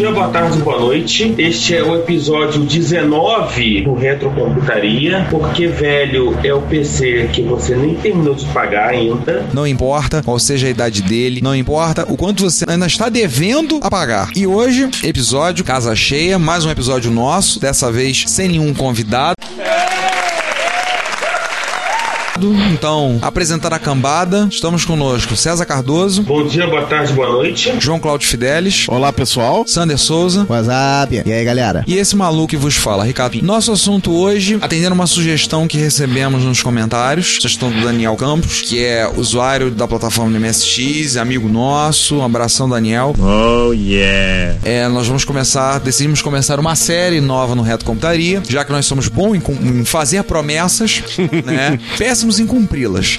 Dia, boa tarde, boa noite. Este é o episódio 19 do Retrocomputaria, porque velho é o PC que você nem terminou de pagar ainda. Não importa qual seja a idade dele, não importa o quanto você ainda está devendo a pagar. E hoje, episódio Casa Cheia, mais um episódio nosso, dessa vez sem nenhum convidado. Então, apresentar a cambada, estamos conosco César Cardoso, Bom dia, boa tarde, boa noite. João Cláudio Fidelis, Olá, pessoal. Sander Souza WhatsApp. E aí, galera? e esse maluco que vos fala, Ricardo. Nosso assunto hoje, atendendo uma sugestão que recebemos nos comentários, sugestão do Daniel Campos, que é usuário da plataforma do MSX, amigo nosso, um abração Daniel. Oh, yeah. É, nós vamos começar, decidimos começar uma série nova no Reto Computaria, já que nós somos bons em, em fazer promessas, né? Péssimos em cumpri-las.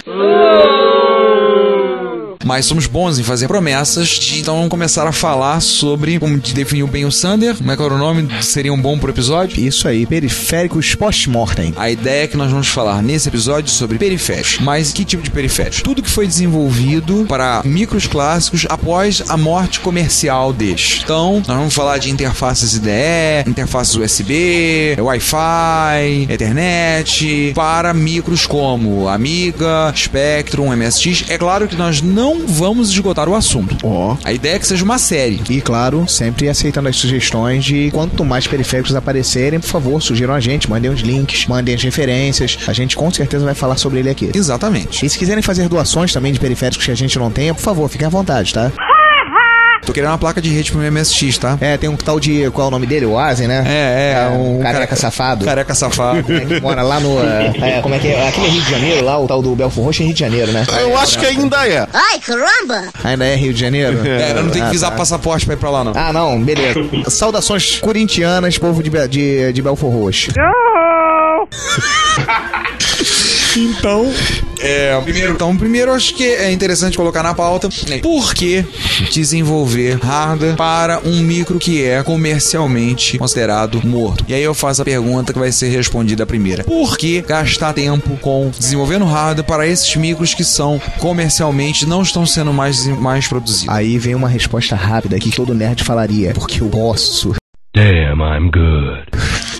Mas somos bons em fazer promessas, de- então vamos começar a falar sobre, como definiu bem o Sander, como é que era o nome, seria um bom pro episódio? Isso aí, periféricos post-mortem. A ideia é que nós vamos falar nesse episódio sobre periféricos. Mas que tipo de periféricos? Tudo que foi desenvolvido para micros clássicos após a morte comercial deles. Então, nós vamos falar de interfaces IDE, interfaces USB, Wi-Fi, Ethernet, para micros como Amiga, Spectrum, MSX. É claro que nós não vamos esgotar o assunto. Ó. A ideia é que seja uma série. E claro, sempre aceitando as sugestões de quanto mais periféricos aparecerem, por favor, sugiram a gente, mandem os links, mandem as referências. A gente com certeza vai falar sobre ele aqui. Exatamente. E se quiserem fazer doações também de periféricos que a gente não tenha, por favor, fiquem à vontade, tá? Tô querendo uma placa de rede pro meu MSX, tá? É, tem um tal de. Qual é o nome dele? O Asen, né? É, é, um um careca cara- safado. Careca safado. É, que mora lá no. é, é, como é que é? Aquele Rio de Janeiro lá, o tal do Belfort Roxo é Rio de Janeiro, né? Eu acho que ainda é. Ai, caramba! Ainda é Rio de Janeiro? É, eu não tenho Ah, que visar tá. passaporte pra ir pra lá, não. Ah, não, beleza. Saudações corintianas, povo de, de, de Belfor Roxo. Então, é, primeiro, então, primeiro eu acho que é interessante colocar na pauta por que desenvolver hardware para um micro que é comercialmente considerado morto. E aí eu faço a pergunta que vai ser respondida primeira. Por que gastar tempo com desenvolvendo hardware para esses micros que são comercialmente não estão sendo mais, mais produzidos? Aí vem uma resposta rápida que todo nerd falaria. Porque eu posso.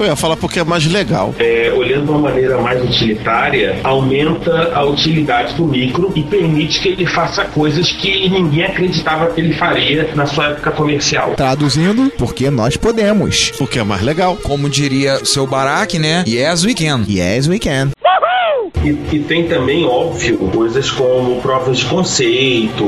Eu ia falar porque é mais legal. É, olhando de uma maneira mais utilitária, aumenta a utilidade do micro e permite que ele faça coisas que ninguém acreditava que ele faria na sua época comercial. Traduzindo, porque nós podemos. Porque é mais legal. Como diria o seu Barack, né? Yes, we can. Yes, we can. E, e tem também, óbvio, coisas como provas de conceito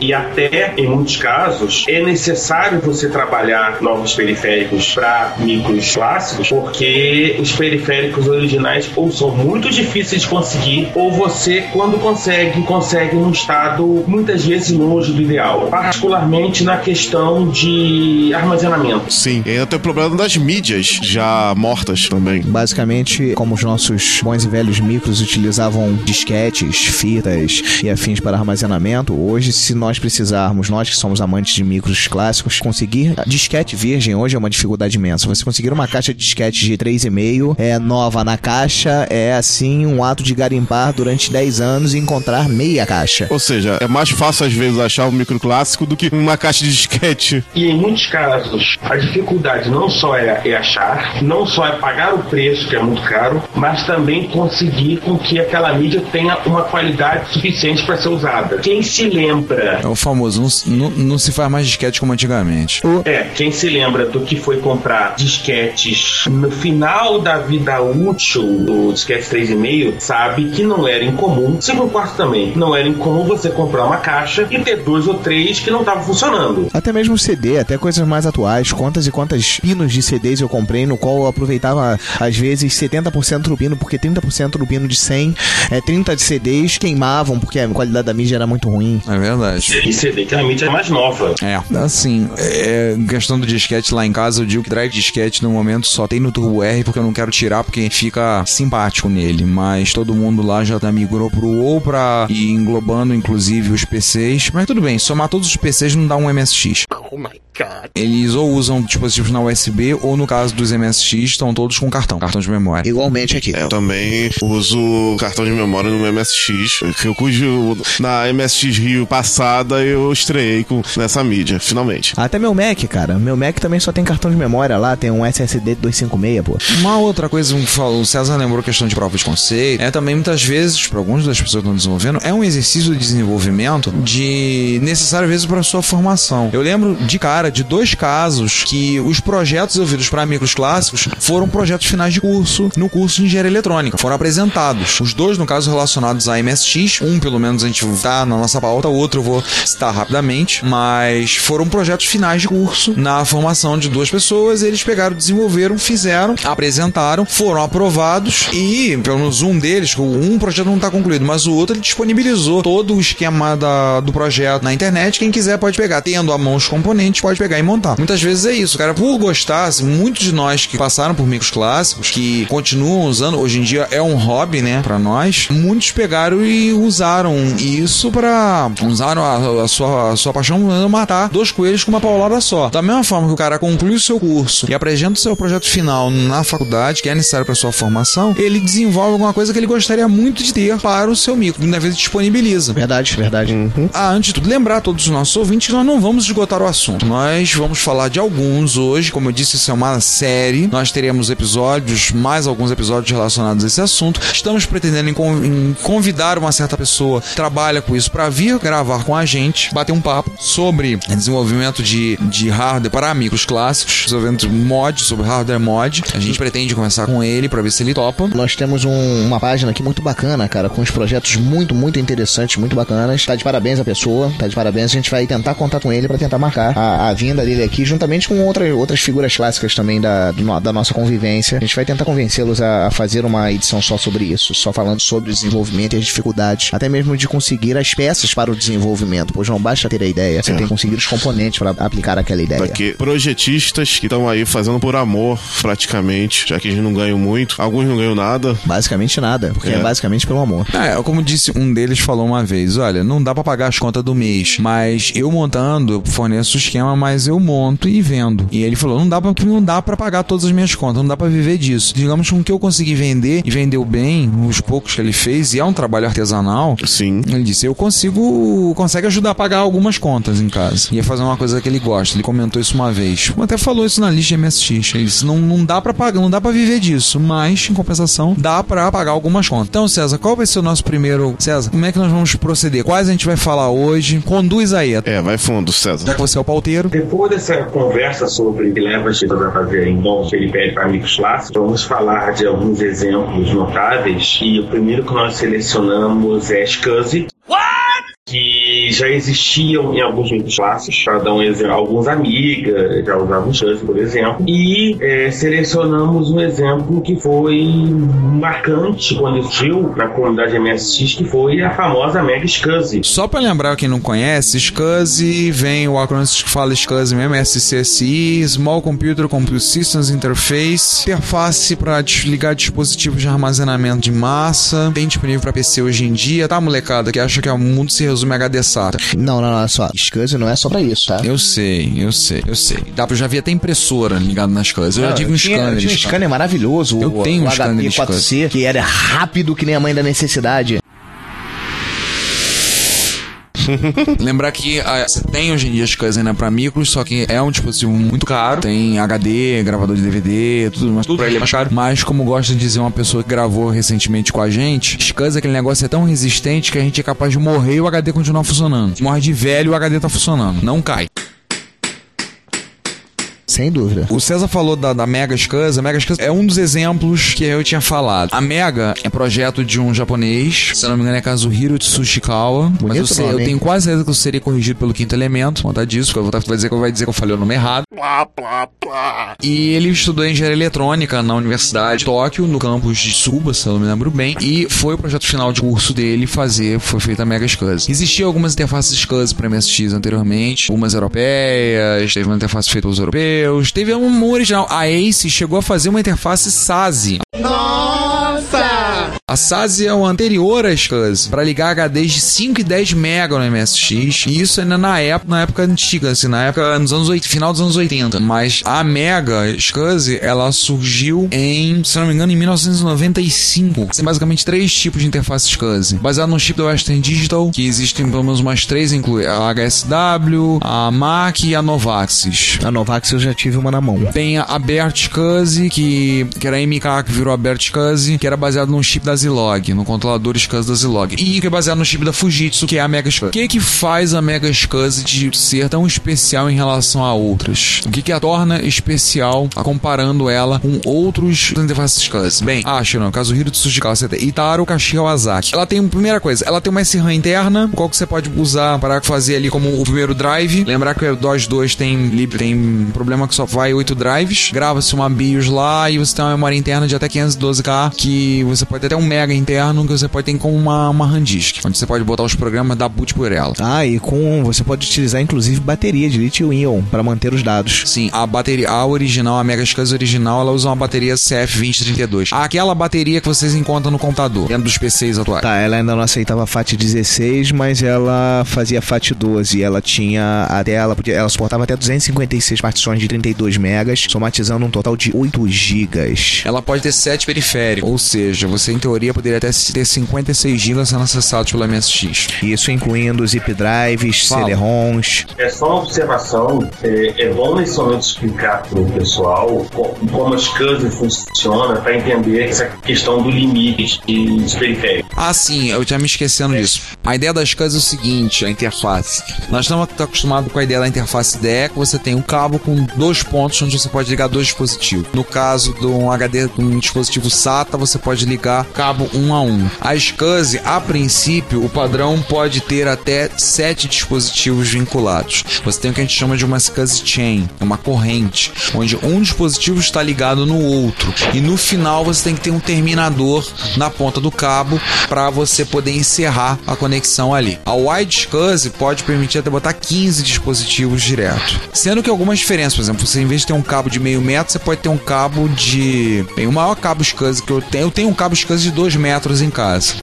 e até, em muitos casos, é necessário você trabalhar novos periféricos para micros clássicos, porque os periféricos originais ou são muito difíceis de conseguir, ou você, quando consegue, consegue num estado muitas vezes longe do ideal, particularmente na questão de armazenamento. Sim. E ainda tem o problema das mídias já mortas também. Basicamente, como os nossos bons e velhos micros utilizavam disquetes, fitas e afins para armazenamento, hoje, se nós precisarmos, nós que somos amantes de micros clássicos, conseguir disquete virgem hoje é uma dificuldade imensa. Você conseguir uma caixa de disquete de 3,5 é nova na caixa, é assim um ato de garimpar durante 10 anos e encontrar meia caixa. Ou seja, é mais fácil às vezes achar um micro clássico do que uma caixa de disquete. E em muitos casos, a dificuldade não só é, é achar, não só é pagar o preço, que é muito caro, mas também conseguir com que aquela mídia tenha uma qualidade suficiente para ser usada. Quem se lembra É o famoso, não, não- não se faz mais disquete como antigamente. É, quem se lembra do que foi comprar disquetes no final da vida útil do disquete 3,5 sabe que não era incomum, 5 quartos também, não era incomum você comprar uma caixa e ter dois ou três que não estavam funcionando. Até mesmo CD, até coisas mais atuais. Quantas e quantas pinos de CDs eu comprei, no qual eu aproveitava, às vezes, 70% do pino, porque 30% do pino de 100, é, 30 de CDs queimavam, porque a qualidade da mídia era muito ruim. É verdade. E CD que a mídia é mais nova. É, assim, é, questão do disquete lá em casa, eu digo que drive disquete no momento só tem no Turbo R porque eu não quero tirar porque fica simpático nele, mas todo mundo lá já migrou pro ou pra ir englobando inclusive os PCs, mas tudo bem, somar todos os PCs não dá um MSX. Oh my god. Eles ou usam dispositivos na USB ou no caso dos MSX estão todos com cartão, cartão de memória. Igualmente aqui. É, eu também uso cartão de memória no MSX, que eu cujo na MSX Rio passada eu estreiei com, nessa mídia, finalmente. Até meu Mac, cara. Meu Mac também só tem cartão de memória lá, tem um SSD 256, pô. Uma outra coisa que o César lembrou a questão de prova de conceito, é também muitas vezes, para algumas das pessoas que estão desenvolvendo, é um exercício de desenvolvimento de necessário às vezes para sua formação. Eu lembro de cara de dois casos que os projetos desenvolvidos para micros clássicos foram projetos finais de curso no curso de engenharia eletrônica. Foram apresentados. Os dois, no caso, relacionados a MSX. Um, pelo menos, a gente tá na nossa pauta, o outro eu vou citar rapidamente. Mas foram projetos finais de curso na formação de duas pessoas. Eles pegaram, desenvolveram, fizeram, apresentaram, foram aprovados e, pelo menos um deles, um projeto não está concluído, mas o outro ele disponibilizou todo o esquema da, do projeto na internet. Quem quiser pode pegar, tendo à mão os componentes, pode pegar e montar. Muitas vezes é isso, cara. Por gostar, assim, muitos de nós que passaram por micros clássicos, que continuam usando, hoje em dia é um hobby, né, pra nós, muitos pegaram e usaram isso pra. usaram a, a sua, a sua paixão pra matar dois coelhos com uma paulada só. Da mesma forma que o cara conclui o seu curso e apresenta o seu projeto final na faculdade, que é necessário para sua formação, ele desenvolve alguma coisa que ele gostaria muito de ter para o seu micro. Muitas vezes disponibiliza. Verdade, verdade. Ah, antes de tudo, lembrar a todos os nossos ouvintes que nós não vamos esgotar o assunto. Nós vamos falar de alguns hoje. Como eu disse, isso é uma série. Nós teremos episódios, mais alguns episódios relacionados a esse assunto. Estamos pretendendo em con- em convidar uma certa pessoa que trabalha com isso para vir gravar com a gente, bater um papo sobre desenvolvimento de, de hardware para amigos clássicos, desenvolvimento de mod, sobre hardware mod. A gente pretende conversar com ele para ver se ele topa. Nós temos um- uma página aqui muito bacana, cara, com uns projetos muito, muito interessantes, muito bacanas. Tá de parabéns a pessoa, tá de parabéns. A gente vai tentar contar com ele pra tentar marcar a, a vinda dele aqui, juntamente com outra, outras figuras clássicas também da, do da nossa convivência. A gente vai tentar convencê-los a, a fazer uma edição só sobre isso, só falando sobre o desenvolvimento e as dificuldades, até mesmo de conseguir as peças para o desenvolvimento, pois não basta ter a ideia, você tem que conseguir os componentes para aplicar aquela ideia. Projetistas que estão aí fazendo por amor, praticamente, já que eles não ganham muito, alguns não ganham nada. Basicamente nada, porque é, É. basicamente pelo amor. É, como disse, um deles falou uma vez: olha, não dá pra pagar as contas do mês, mas eu montando, eu forneço o esquema, mas eu monto e vendo. E ele falou: não dá pra, não dá pra pagar todas as minhas contas, não dá pra viver disso. Digamos com o que eu consegui vender e vendeu bem, os poucos que ele fez, e é um trabalho artesanal. Sim. Ele disse: Eu consigo. consegue ajudar a pagar algumas contas em casa. Ia fazer uma coisa que ele gosta. Ele comentou isso uma vez. Até falou isso na lista MSX. Ele disse: Não, não dá pra pagar, não dá pra viver disso. Mas, em compensação, dá pra pagar algumas contas. Então, César, qual vai ser o nosso primeiro. César, como é que nós vamos proceder? Quais a gente vai falar hoje? Conduz aí. É, vai fundo, Já César. que você é o pauteiro. Depois dessa conversa sobre o que leva as pessoas a fazerem bons periféricos para amigos clássicos, vamos falar de alguns exemplos notáveis. E o primeiro que nós selecionamos é SCSI. Que já existiam em alguns micros clássicos, para dar um exemplo, alguns amigas já usavam SCSI, por exemplo, e eh, selecionamos um exemplo que foi marcante quando existiu na comunidade MSX, que foi a famosa Mega SCSI. Só pra lembrar quem não conhece, SCSI vem o acrônimo que fala SCSI mesmo, SCSI, Small Computer Computer Systems Interface, interface para desligar dispositivos de armazenamento de massa, tem disponível pra PC hoje em dia, tá molecada que acha que o mundo se resume a HD SATA. Não, não, não, olha só. SCSI não é só pra isso, tá? Eu sei, eu sei, eu sei. Dá pra, eu já vi até impressora ligada nas SCSI, eu já tive um tinha, scanner. tinha um scanner maravilhoso. Eu o, tenho um o scanner de HP 4C, que era rápido que nem a mãe da necessidade. Lembrar que ah, você tem hoje em dia as coisas ainda pra micros, só que é um dispositivo muito caro. Tem HD, gravador de DVD, tudo, mas tudo pra ele é mais caro. Mas, como gosta de dizer uma pessoa que gravou recentemente com a gente, SCSI, aquele negócio é tão resistente que a gente é capaz de morrer e o HD continuar funcionando. Morre de velho e o HD tá funcionando. Não cai. Sem dúvida. O César falou da, da Mega SCSI. A Mega SCSI é um dos exemplos que eu tinha falado. A Mega é projeto de um japonês, se eu não me engano é Kazuhiro Tsushikawa. mas Bonito eu, sei- eu nome, hein? tenho quase certeza que eu seria corrigido pelo quinto elemento, conta disso, porque eu vou vai dizer que vai dizer que eu falei o nome errado. E ele estudou engenharia eletrônica na Universidade de Tóquio, no campus de Suba, se eu não me lembro bem. E foi o projeto final de curso dele fazer, foi feita a Mega SCSI. Existiam algumas interfaces SCSI para MSX anteriormente, algumas europeias, teve uma interface feita pelos europeus, teve uma original. A Ace chegou a fazer uma interface SASI. A SASI é o anterior à SCSI, para ligar HDs de 5 e 10 MB no MSX. E isso ainda na época, na época antiga, assim, na época nos anos 80, final dos anos 80. Mas a Mega SCSI, ela surgiu em, se não me engano, em 1995. Tem basicamente três tipos de interface SCSI. Baseado no chip da Western Digital, que existem pelo menos umas três, inclui a HSW, a MAC e a Novaxis. A Novax eu já tive uma na mão. Tem a Bert SCSI, que, que era a MK que virou a Bert SCSI, que era baseado num chip da Zilog, no controlador SCSI da Zilog. E que é baseado no chip da Fujitsu, que é a Mega SCSI. O que que faz a Mega SCSI de ser tão especial em relação a outras? O que que a torna especial comparando ela com outros interfaces SCSI? Bem, acho não, Kazuhiro Tsushikawa, você tem Itaro Kashiwazaki. Ela tem, primeira coisa, ela tem uma SRAM interna, qual que você pode usar para fazer ali como o primeiro drive. Lembrar que o DOS 2 tem, tem problema que só vai 8 drives. Grava-se uma BIOS lá e você tem uma memória interna de até 512K, que você pode ter até um mega interno que você pode ter como uma, uma RAM disk, onde você pode botar os programas da boot por ela. Ah, e com você pode utilizar inclusive bateria de lítio-íon para manter os dados. Sim, a bateria, a original, a Mega SCSI original, ela usa uma bateria CF2032. Aquela bateria que vocês encontram no computador, dentro dos PCs atuais. Tá, ela ainda não aceitava FAT 16, mas ela fazia FAT 12. Ela tinha até ela podia, ela suportava até 256 partições de 32 megas, somatizando um total de 8 gigas. Ela pode ter 7 periféricos, ou seja, você em teoria poderia até ter 56 GB sendo acessados pelo MSX. Isso incluindo zip drives. CD-ROMs. É só uma observação, é, é bom nesse momento explicar para o pessoal co- como a SCSI funciona para entender essa questão do limite de, periférico. Ah, sim, eu tinha me esquecendo disso. A ideia das casas é o seguinte, a interface. Nós estamos acostumados com a ideia da interface DE, que você tem um cabo com dois pontos onde você pode ligar dois dispositivos. No caso de um HD, de um dispositivo SATA, você pode ligar cabo um a um. A SCSI, a princípio, o padrão pode ter até sete dispositivos vinculados. Você tem o que a gente chama de uma SCSI chain, uma corrente, onde um dispositivo está ligado no outro. E no final você tem que ter um terminador na ponta do cabo para você poder encerrar a conexão ali. A Wide SCSI pode permitir até botar 15 dispositivos direto. Sendo que algumas diferenças, por exemplo, você em vez de ter um cabo de meio metro, você pode ter um cabo de. Bem, o maior cabo SCSI que eu tenho, eu tenho um cabo SCSI de 2 metros em casa.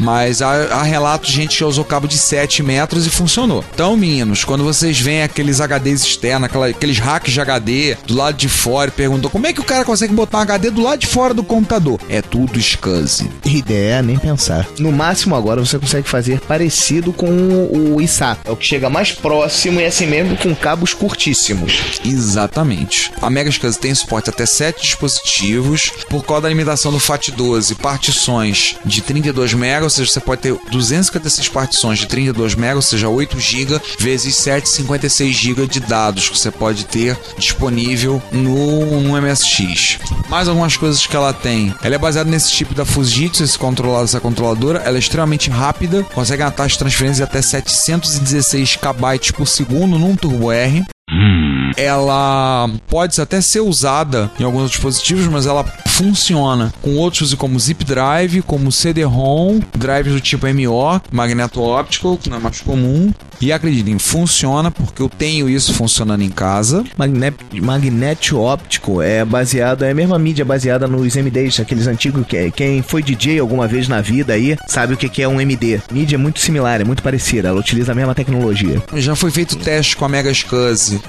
Mas há, há relatos de gente que usou cabo de 7 metros e funcionou. Então, meninos, quando vocês veem aqueles HDs externos, aquela- aqueles hacks de HD do lado de fora e perguntam como é que o cara consegue botar um HD do lado de fora do computador? É tudo SCSI. Ideia, nem pensar. No máximo agora você consegue fazer parecido com o ISA. É o que chega mais próximo e assim mesmo com cabos curtíssimos. Exatamente. A Mega SCSI tem suporte até 7 dispositivos. Por causa da limitação do FAT12, partições de 32 MB, ou seja, você pode ter 256 partições de 32 MB, ou seja, 8 GB, vezes 7, 56 GB de dados que você pode ter disponível no, no MSX. Mais algumas coisas que ela tem. Ela é baseada nesse tipo da Fujitsu, esse controlado, essa controladora. Ela é extremamente rápida, consegue uma taxa de transferência de até 716 KB por segundo num Turbo R ela pode até ser usada em alguns dispositivos, mas ela funciona com outros como zip drive, como CD-ROM, drives do tipo MO, magneto óptico, que não é mais comum, E acreditem, funciona porque eu tenho isso funcionando em casa. Magne magnético óptico é baseado, é a mesma mídia baseada nos MDs, aqueles antigos que quem foi DJ alguma vez na vida aí sabe o que é um MD. Mídia é muito similar, é muito parecida, ela utiliza a mesma tecnologia. Já foi feito teste com a Mega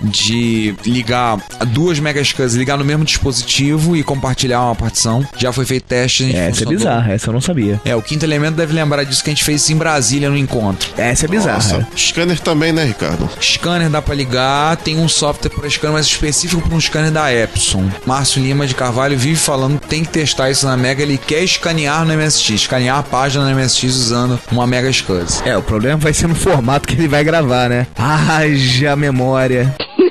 de ligar duas Mega SCSI, ligar no mesmo dispositivo e compartilhar uma partição. Já foi feito teste. Essa é bizarra, essa eu não sabia. É, o quinto elemento deve lembrar disso que a gente fez em Brasília no encontro. Essa é bizarra. Nossa. Scanner também, né, Ricardo? Scanner dá pra ligar, tem um software para scanner mais específico para um scanner da Epson. Márcio Lima de Carvalho vive falando que tem que testar isso na Mega, ele quer escanear no MSX, escanear a página no MSX usando uma Mega SCSI. É, o problema vai ser no formato que ele vai gravar, né? Haja memória.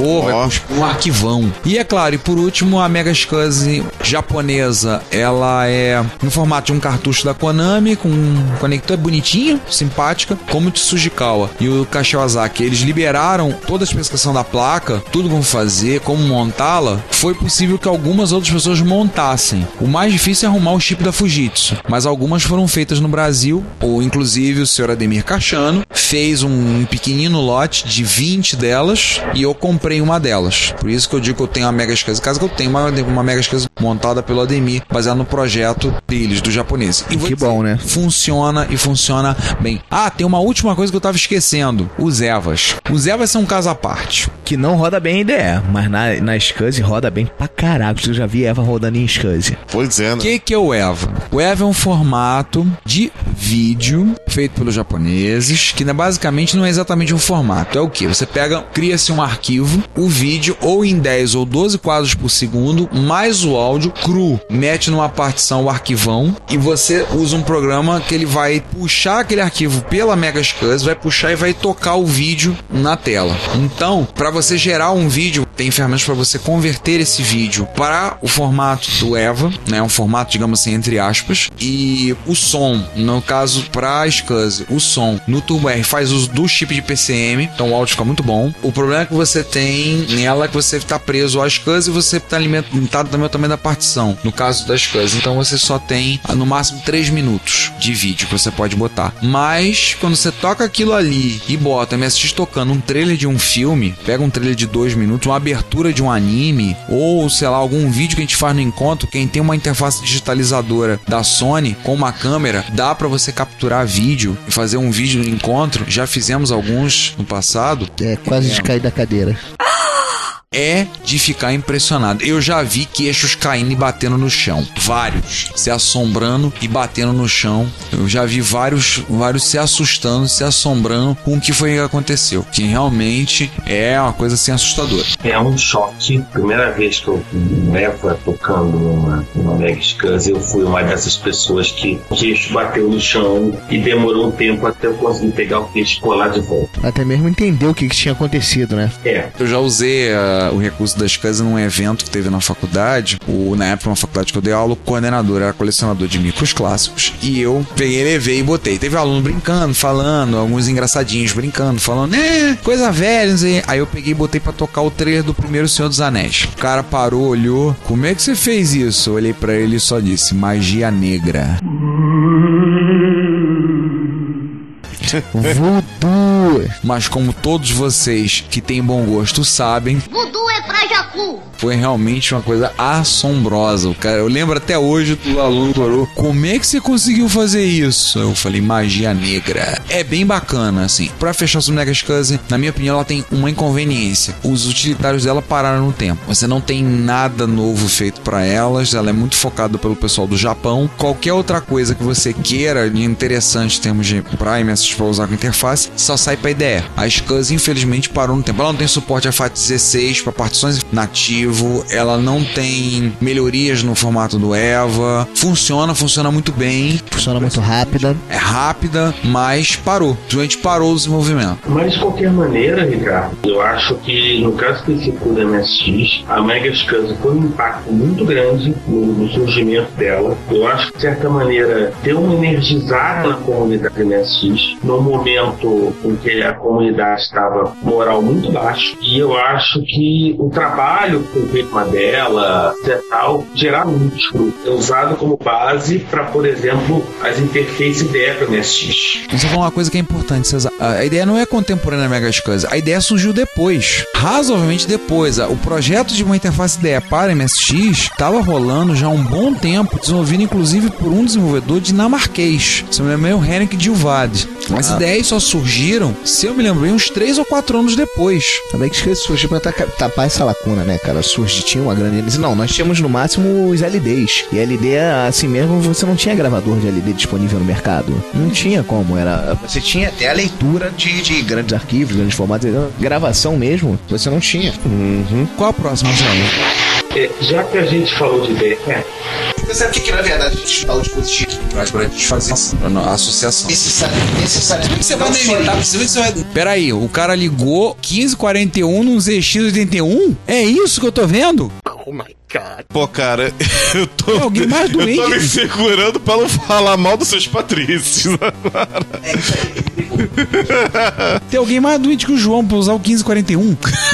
Pô, vai Ó. cuspir um arquivão. E é claro, e por último, a Mega SCSI japonesa, ela é no formato de um cartucho da Konami, com um conector bonitinho, simpática, como o Tsujikawa e o Kashiwazaki. Eles liberaram toda a especificação da placa, tudo como fazer, como montá-la. Foi possível que algumas outras pessoas montassem. O mais difícil é arrumar o chip da Fujitsu, mas algumas foram feitas no Brasil, ou inclusive o senhor Ademir Cachano fez um pequenino lote de 20 delas e eu comprei uma delas. Por isso que eu digo que eu tenho uma Mega em casa, que eu tenho uma, uma Mega SCSI montada pelo Ademir, baseada no projeto deles, do japonês. E Que dizer, bom, né? Funciona e funciona bem. Ah, tem uma última coisa que eu tava esquecendo: os Evas. Os Evas são um caso à parte. Que não roda bem IDE, mas na, na SCSI roda bem pra caraca. Eu já vi Eva rodando em SCSI. Pois é, O né? que, que é o EVA? O EVA é um formato de vídeo feito pelos japoneses, que né, basicamente não é exatamente um formato. É o que? Você pega, cria-se um arquivo, o vídeo, ou em 10 ou 12 quadros por segundo, mais o áudio cru. Mete numa partição o arquivão e você usa um programa que ele vai puxar aquele arquivo pela Mega SCSI, vai puxar e vai tocar o vídeo na tela. Então, para você gerar um vídeo, tem ferramentas para você converter esse vídeo para o formato do EVA, né, um formato, digamos assim, entre aspas, e o som, no caso para SCSI, o som no Turbo R faz uso do chip de PCM, então o áudio fica muito bom. O problema que você tem nela é que você está preso à SCSI e você está alimentado também também da partição, no caso da SCSI, então você só tem ah, no máximo 3 minutos de vídeo que você pode botar. Mas quando você toca aquilo ali e bota MSX tocando um trailer de um filme, pega um trailer de 2 minutos, uma abertura de um anime, ou sei lá, algum vídeo que a gente faz no encontro, quem tem uma interface digitalizadora da Sony com uma câmera, dá para você capturar vídeo e fazer um vídeo no encontro. Já fizemos alguns no passado. É quase de cair da cadeira. É de ficar impressionado. Eu já vi queixos caindo e batendo no chão. Vários. Se assombrando e batendo no chão. Eu já vi vários, vários se assustando, se assombrando com o que foi que aconteceu. Que realmente é uma coisa assim assustadora. É um choque. Primeira vez que eu um Eva tocando numa, numa Mega SCSI, eu fui uma dessas pessoas que o queixo bateu no chão e demorou um tempo até eu conseguir pegar o queixo e colar de volta. Até mesmo entendeu o que, que tinha acontecido, né? É, Eu já usei o recurso das casas num evento que teve na faculdade. O, na época, uma faculdade que eu dei aula, o coordenador era colecionador de micros clássicos. E eu peguei, levei e botei. Teve aluno brincando, falando, alguns engraçadinhos brincando, falando, né, coisa velha, não sei. Aí eu peguei e botei pra tocar o trailer do primeiro Senhor dos Anéis. O cara parou, olhou. Como é que você fez isso? Eu olhei pra ele e só disse, magia negra. Voodoo! Mas como todos vocês que têm bom gosto sabem, Voodoo é pra Jacu. foi realmente uma coisa assombrosa. O cara, eu lembro até hoje do aluno falou: Como é que você conseguiu fazer isso? Eu falei: Magia negra. É bem bacana, assim. Pra fechar sobre Mega SCSI, na minha opinião, ela tem uma inconveniência. Os utilitários dela pararam no tempo. Você não tem nada novo feito pra elas. Ela é muito focada pelo pessoal do Japão. Qualquer outra coisa que você queira de interessante em termos de pra MSX pra usar com interface, só sai pra IDE. A SCSI, infelizmente, parou no tempo. Ela não tem suporte a FAT16 para partições nativo, ela não tem melhorias no formato do EVA. Funciona, funciona muito bem. Funciona muito rápida. É rápida, mas parou. Simplesmente parou o desenvolvimento. Mas de qualquer maneira, Ricardo, eu acho que no caso específico da MSX, a Mega SCSI foi um impacto muito grande no, no surgimento dela. Eu acho que de certa maneira deu uma energizada na comunidade MSX no momento em que a comunidade estava moral muito baixo. E eu acho que o trabalho com uma dela, etc, tal, gerar múltiplo é usado como base para, por exemplo, as interfaces IDE para MSX. Você falou uma coisa que é importante, César. A ideia não é contemporânea da Mega SCSI. A ideia surgiu depois. Razoavelmente depois. O projeto de uma interface IDE para MSX estava rolando já há um bom tempo, desenvolvido inclusive por um desenvolvedor dinamarquês. Se eu me lembro, é o Henrik Dilvad. As ideias só surgiram, se eu me lembro bem, uns 3 ou 4 anos depois. Também que esqueci, surgiu pra ta- tapar essa lacuna, né, cara? Surgiu, tinha uma grande. Não, nós tínhamos no máximo os LDs. E LD, assim mesmo, você não tinha gravador de LD disponível no mercado. Não tinha como. Era, você tinha até a leitura de, de grandes arquivos, grandes formatos. Gravação mesmo, você não tinha. Qual a próxima, Marcelo? É, já que a gente falou de IDE, Você sabe o que, que na verdade a gente fala o dispositivo pra gente fazer? A associação. Necessário, necessariamente. Você vai isso. você vê que você vai... Peraí, o cara ligou 1541 num ZX81? É isso que eu tô vendo? Pô, cara, eu tô. É alguém mais Eu tô doente. me segurando pra não falar mal dos seus patrícios agora. Tem alguém mais doente que o João pra usar o 1541?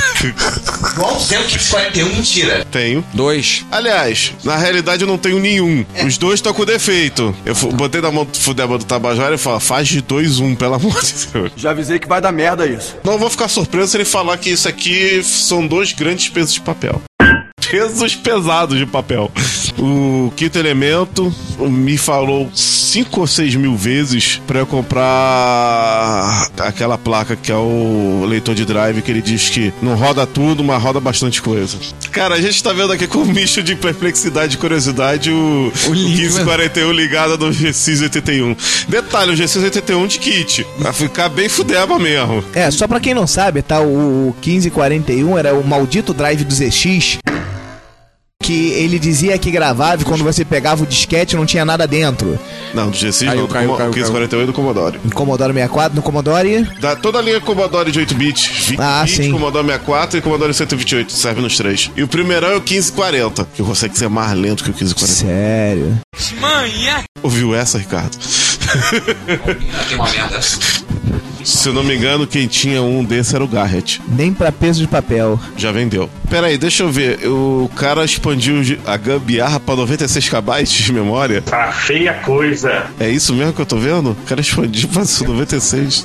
João que 41 mentira. Tenho. Dois. Aliás, na realidade eu não tenho nenhum. Os dois estão com defeito. Eu botei na mão do Fudeba do Tabajara e falei, faz de dois um, pelo amor de Deus. Já avisei que vai dar merda isso. Não vou ficar surpreso se ele falar que isso aqui são dois grandes pesos de papel. Pesos pesados de papel. O quinto elemento me falou cinco ou seis mil vezes pra eu comprar aquela placa que é o leitor de drive que ele diz que não roda tudo, mas roda bastante coisa. Cara, a gente tá vendo aqui com um misto de perplexidade e curiosidade o, o, link, 1541 ligado no G681. Detalhe, o G681 de kit. Vai ficar bem fudeba mesmo. É, só pra quem não sabe, tá? O 1541 era o maldito drive do ZX. Que ele dizia que gravava e quando você pegava o disquete não tinha nada dentro. Não, do G6 Caiu, não, do caiu, Commo- caiu, 1541 e do Commodore. No Commodore 64, no Commodore. Da, toda a linha Commodore de 8 bits. 20 Ah, bits, sim. Commodore 64 e Commodore 128. Serve nos três. E o primeirão é o 1540, que consegue ser mais lento que o 1540. Sério. Ouviu essa, Ricardo? Tem uma merda. Se eu não me engano, quem tinha um desse era o Garrett. Nem pra peso de papel. Já vendeu. Pera aí, deixa eu ver. O cara expandiu a gambiarra pra 96 KB de memória. tá feia coisa. É isso mesmo que eu tô vendo? O cara expandiu pra 96.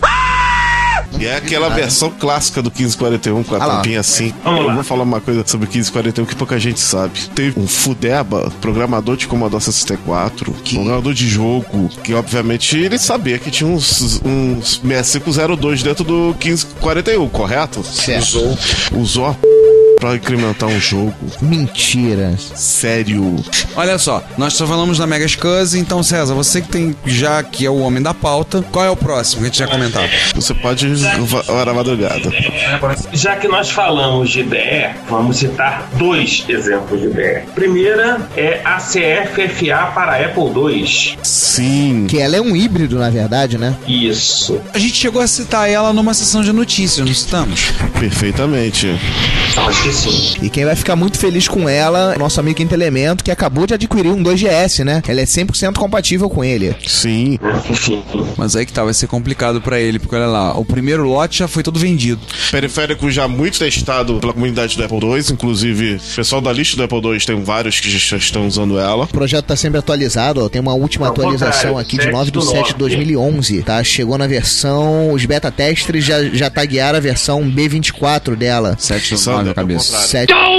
E é aquela versão clássica do 1541 com a Ah lá. tampinha assim. Vamos eu lá. vou falar uma coisa sobre o 1541 que pouca gente sabe. Teve um Fudeba, programador de Commodore 64, programador de jogo, que obviamente ele sabia que tinha uns, uns 6502 dentro do 1541, correto? Certo. Usou, usou a p... pra incrementar um jogo. Mentira. Sério. Olha só, nós só falamos da Mega SCSI, então César, você que tem já que é o homem da pauta, qual é o próximo que a gente já comentar? Você pode hora madrugada. Já que nós falamos de IDE, vamos citar dois exemplos de IDE. Primeira é a CFFA para Apple II. Sim. Que ela é um híbrido, na verdade, né? Isso. A gente chegou a citar ela numa sessão de notícias, não citamos? Perfeitamente. Acho que E quem vai ficar muito feliz com ela, é nosso amigo Quinto Elemento, que acabou de adquirir um 2GS, né? Ela é 100% compatível com ele. Sim. Mas aí que tá, vai ser complicado pra ele, porque olha lá, o primeiro lote já foi todo vendido. Periférico já muito testado pela comunidade do Apple II, inclusive o pessoal da lista do Apple II tem vários que já estão usando ela. O projeto tá sempre atualizado, ó. Tem uma última Ao atualização aqui de 7 9 do do 7 de 9. 2011, tá? Chegou na versão... Os beta testers já, já taguearam a versão B24 dela. 7 Só 9 deu na cabeça. Contrário.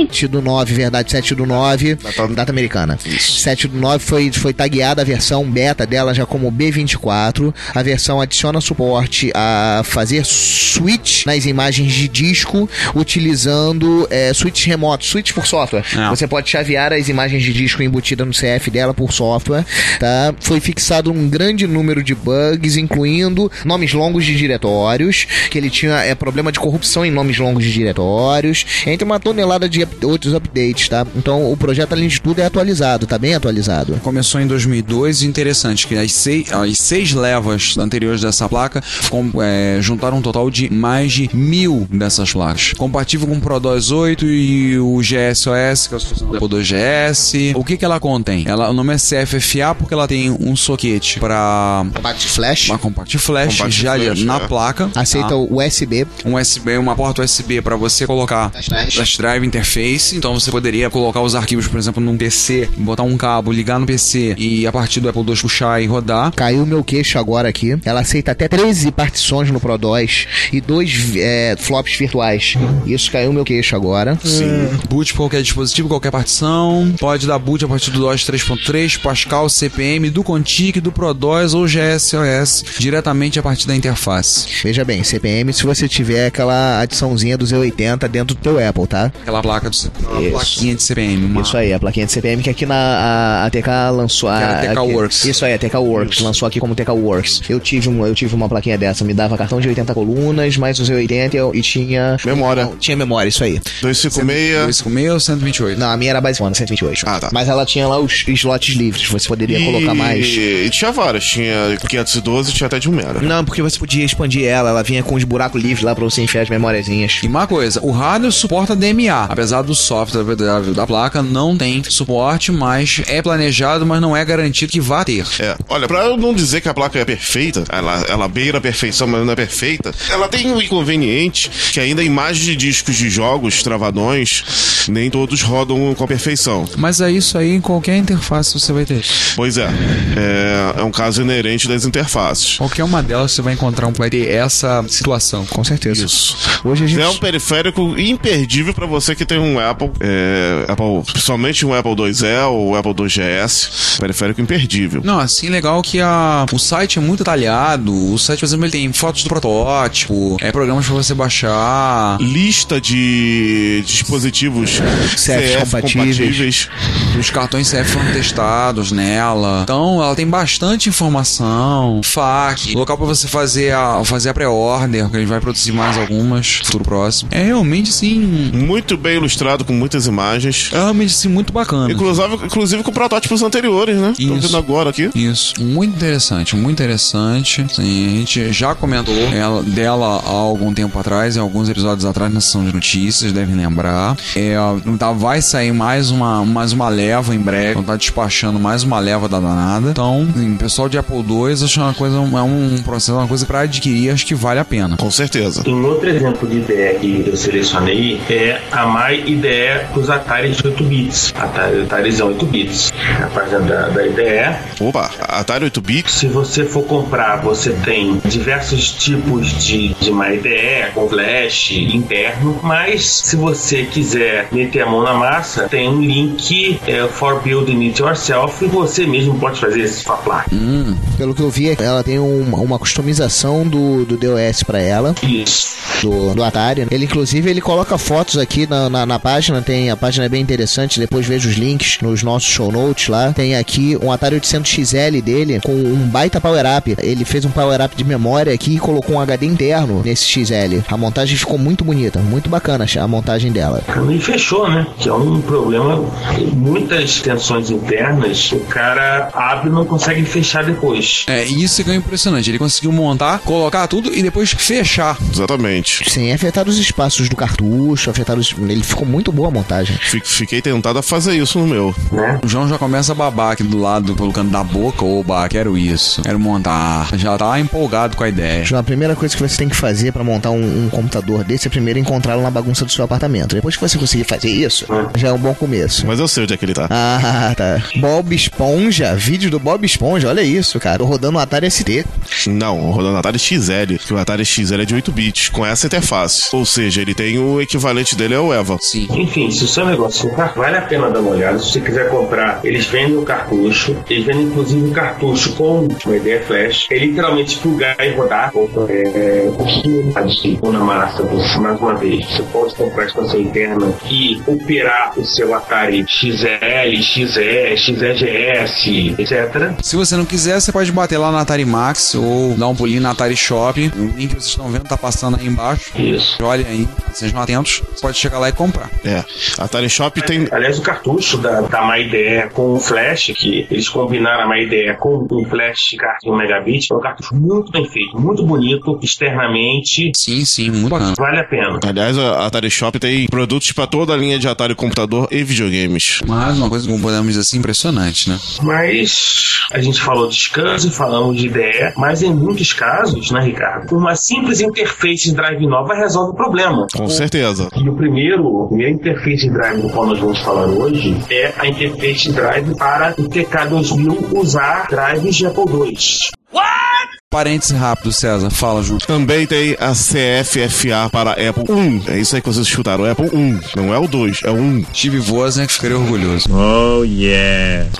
7 do 9, verdade, 7 do 9, Data- data americana. Isso. 7 do 9 foi, foi tagueada a versão beta dela já como B24. A versão adiciona suporte a fazer switch nas imagens de disco utilizando é, switch remoto, switch por software. É. Você pode chavear as imagens de disco embutidas no CF dela por software, tá? Foi fixado um grande número de bugs, incluindo nomes longos de diretórios, que ele tinha é, problema de corrupção em nomes longos de diretórios, entre uma tonelada de up- outros updates, tá? Então o projeto, além de tudo, é atualizado, tá bem atualizado. Começou em 2002 e interessante que as seis, as seis levas anteriores dessa placa com- é, juntaram um total de mais de mil dessas placas. Compatível com o Pro 28 e o GSOS, que é o do 2GS. O que, que ela contém? Ela, o nome é CFFA porque ela tem um soquete para Compact Flash uma compact flash Compact já ali flash, na é. placa. aceita tá? o USB, um USB, uma porta USB para você colocar As flash. Drive Interface, então você poderia colocar os arquivos, por exemplo, num PC, botar um cabo, ligar no PC e a partir do Apple II puxar e rodar. Caiu meu queixo agora aqui. Ela aceita até 13 partições no Pro 2 e dois é, flops virtuais. Isso caiu meu queixo agora. Sim. Boot pra qualquer dispositivo, qualquer partição. Pode dar boot a partir do DOS 3.3, Pascal, CPM, do Contic, do Pro 2 ou GSOS, diretamente a partir da interface. Veja bem, CPM se você tiver aquela adiçãozinha do Z80 dentro do teu Apple, tá? Aquela placa do aquela Isso. plaquinha de CPM. Uma... Isso aí, a plaquinha de CPM que aqui na a, a TK lançou a, a TK aqui- Works. Isso aí, a TK Works lançou aqui como TK Works. Eu tive um, eu tive uma plaquinha dessa, me dava cartão de 80 colunas, mais o Z80 e eu- e tinha Memória. Não, tinha memória, isso aí. 256. 256 ou 128? Não, a minha era basicona, 128. Ah, tá. Mas ela tinha lá os slots livres, você poderia colocar mais. E tinha várias. Tinha 512 tinha até de 1 mega. Não, porque você podia expandir ela, ela vinha com os buracos livres lá pra você enfiar as memóriazinhas. E uma coisa, o hardware suporta DMA, apesar do software da, da placa não tem suporte, mas é planejado, mas não é garantido que vá ter. É. Olha, pra eu não dizer que a placa é perfeita, ela, ela beira a perfeição, mas não é perfeita, ela tem um inconveniente que ainda imagens de discos de jogos travadões, nem todos rodam com a perfeição. Mas é isso aí em qualquer interface você vai ter. Pois é, é, é um caso inerente das interfaces. Qualquer uma delas você vai encontrar um vai ter essa situação. Com certeza. Isso. Hoje a gente. É um periférico imperdível pra você que tem um Apple, é, Apple, principalmente um Apple 2E ou Apple 2GS, periférico imperdível. Não, assim, legal que a, o site é muito detalhado. O site, por exemplo, ele tem fotos do protótipo, é programas pra você baixar. Lista de dispositivos CF compatíveis. Os cartões CF foram testados nela. Então, ela tem bastante informação. FAQ, local pra você fazer a, fazer a pré-order, que a gente vai produzir mais algumas futuro próximo. É realmente, assim, Muito bem ilustrado com muitas imagens. é realmente, assim, muito bacana. Inclusive, inclusive com protótipos anteriores, né? Isso. vendo agora aqui. Isso, muito interessante, muito interessante. Sim, a gente já comentou ela- dela há algum tempo atrás, em alguns episódios atrás na sessão de notícias, devem lembrar. É, tá, vai sair mais uma, mais uma leva em breve, então tá despachando mais uma leva da danada. Então, sim, o pessoal de Apple II acho uma coisa, é um processo, uma coisa pra adquirir, acho que vale a pena. Com certeza. Um outro exemplo de IDE que eu selecionei é a My IDE dos Atari de 8 bits. Atari, Ataris é 8 bits. A página da, da IDE. Opa, Atari 8 bits. Se você for comprar, você tem diversos tipos de, de My IDE, com flash interno. Mas se você quiser meter a mão na massa, tem um link é, for building it yourself e você mesmo pode fazer sua placa. Pelo que eu vi, ela tem um- uma customização do, do DOS pra ela, Isso. do, do Atari. Ele, inclusive, ele coloca fotos aqui na, na, na página. Tem a página é bem interessante. Depois vejo os links nos nossos show notes lá. Tem aqui um Atari 800XL dele com um baita power up. Ele fez um power up de memória aqui e colocou um HD interno nesse XL. A montagem ficou muito bonita, muito bacana a montagem dela. E fechou, né? Que é um problema. Muitas tensões internas, o cara abre e não consegue fechar depois. É, e isso que é impressionante. Ele conseguiu montar, colocar tudo e depois fechar. Exatamente. Sem afetar os espaços do cartucho, afetar os... Ele ficou muito boa a montagem. Fi- Fiquei tentado a fazer isso no meu. Né? O João já começa a babar aqui do lado, pelo canto da boca. Oba, quero isso. Quero montar. Já tá empolgado com a ideia. João, a primeira coisa que você tem que fazer pra montar um, um computador desse é primeiro encontrá-lo na bagunça do seu apartamento. Depois que você conseguir fazer isso, já é um bom começo. Mas eu sei onde é que ele tá. Ah, tá. Bob Esponja, vídeo do Bob Esponja, olha isso, cara. Tô rodando um Atari ST. Não, rodando Atari XL, que o Atari XL é de 8 bits, com essa interface. Ou seja, ele tem o equivalente dele é o EVA. Sim. Enfim, se o seu negócio for, vale a pena dar uma olhada. Se você quiser comprar, eles vendem o cartucho. Eles vendem inclusive um cartucho com uma ideia flash. É literalmente plugar e rodar. É, um pouquinho de mão na massa. Mais uma vez, você pode comprar a expansão interna e operar o seu Atari XL, XE, XEGS, etc. Se você não quiser, você pode bater lá na Atari Max ou dar um pulinho na Atari Shop. O link que vocês estão vendo tá passando aí embaixo. Isso. Olhem aí, sejam atentos. Pode chegar lá e comprar. É. Atari Shop tem. Aliás, o cartucho da, da MyIDE com o flash, que eles combinaram a MyIDE com um flash 1 megabit, é um cartucho muito bem feito, muito bonito, externamente, Sim, sim, muito bacana. vale a pena. Aliás, a Atari Shop tem produtos pra toda a linha de Atari computador e videogames. Mas uma coisa, como podemos dizer assim, impressionante, né? Mas a gente falou de SCSI, falamos de IDE, mas em muitos casos, né, Ricardo, uma simples interface de drive nova resolve o problema. Com certeza. E o primeiro, a primeira interface drive do qual nós vamos falar hoje é a interface drive para o TK2000 usar drives de Apple II. Parênteses rápido, César. Fala, Ju. Também tem a CFFA para Apple I. É isso aí que vocês escutaram, o Apple I. Não é o 2, é o 1. Steve Wozniak, ficaria orgulhoso.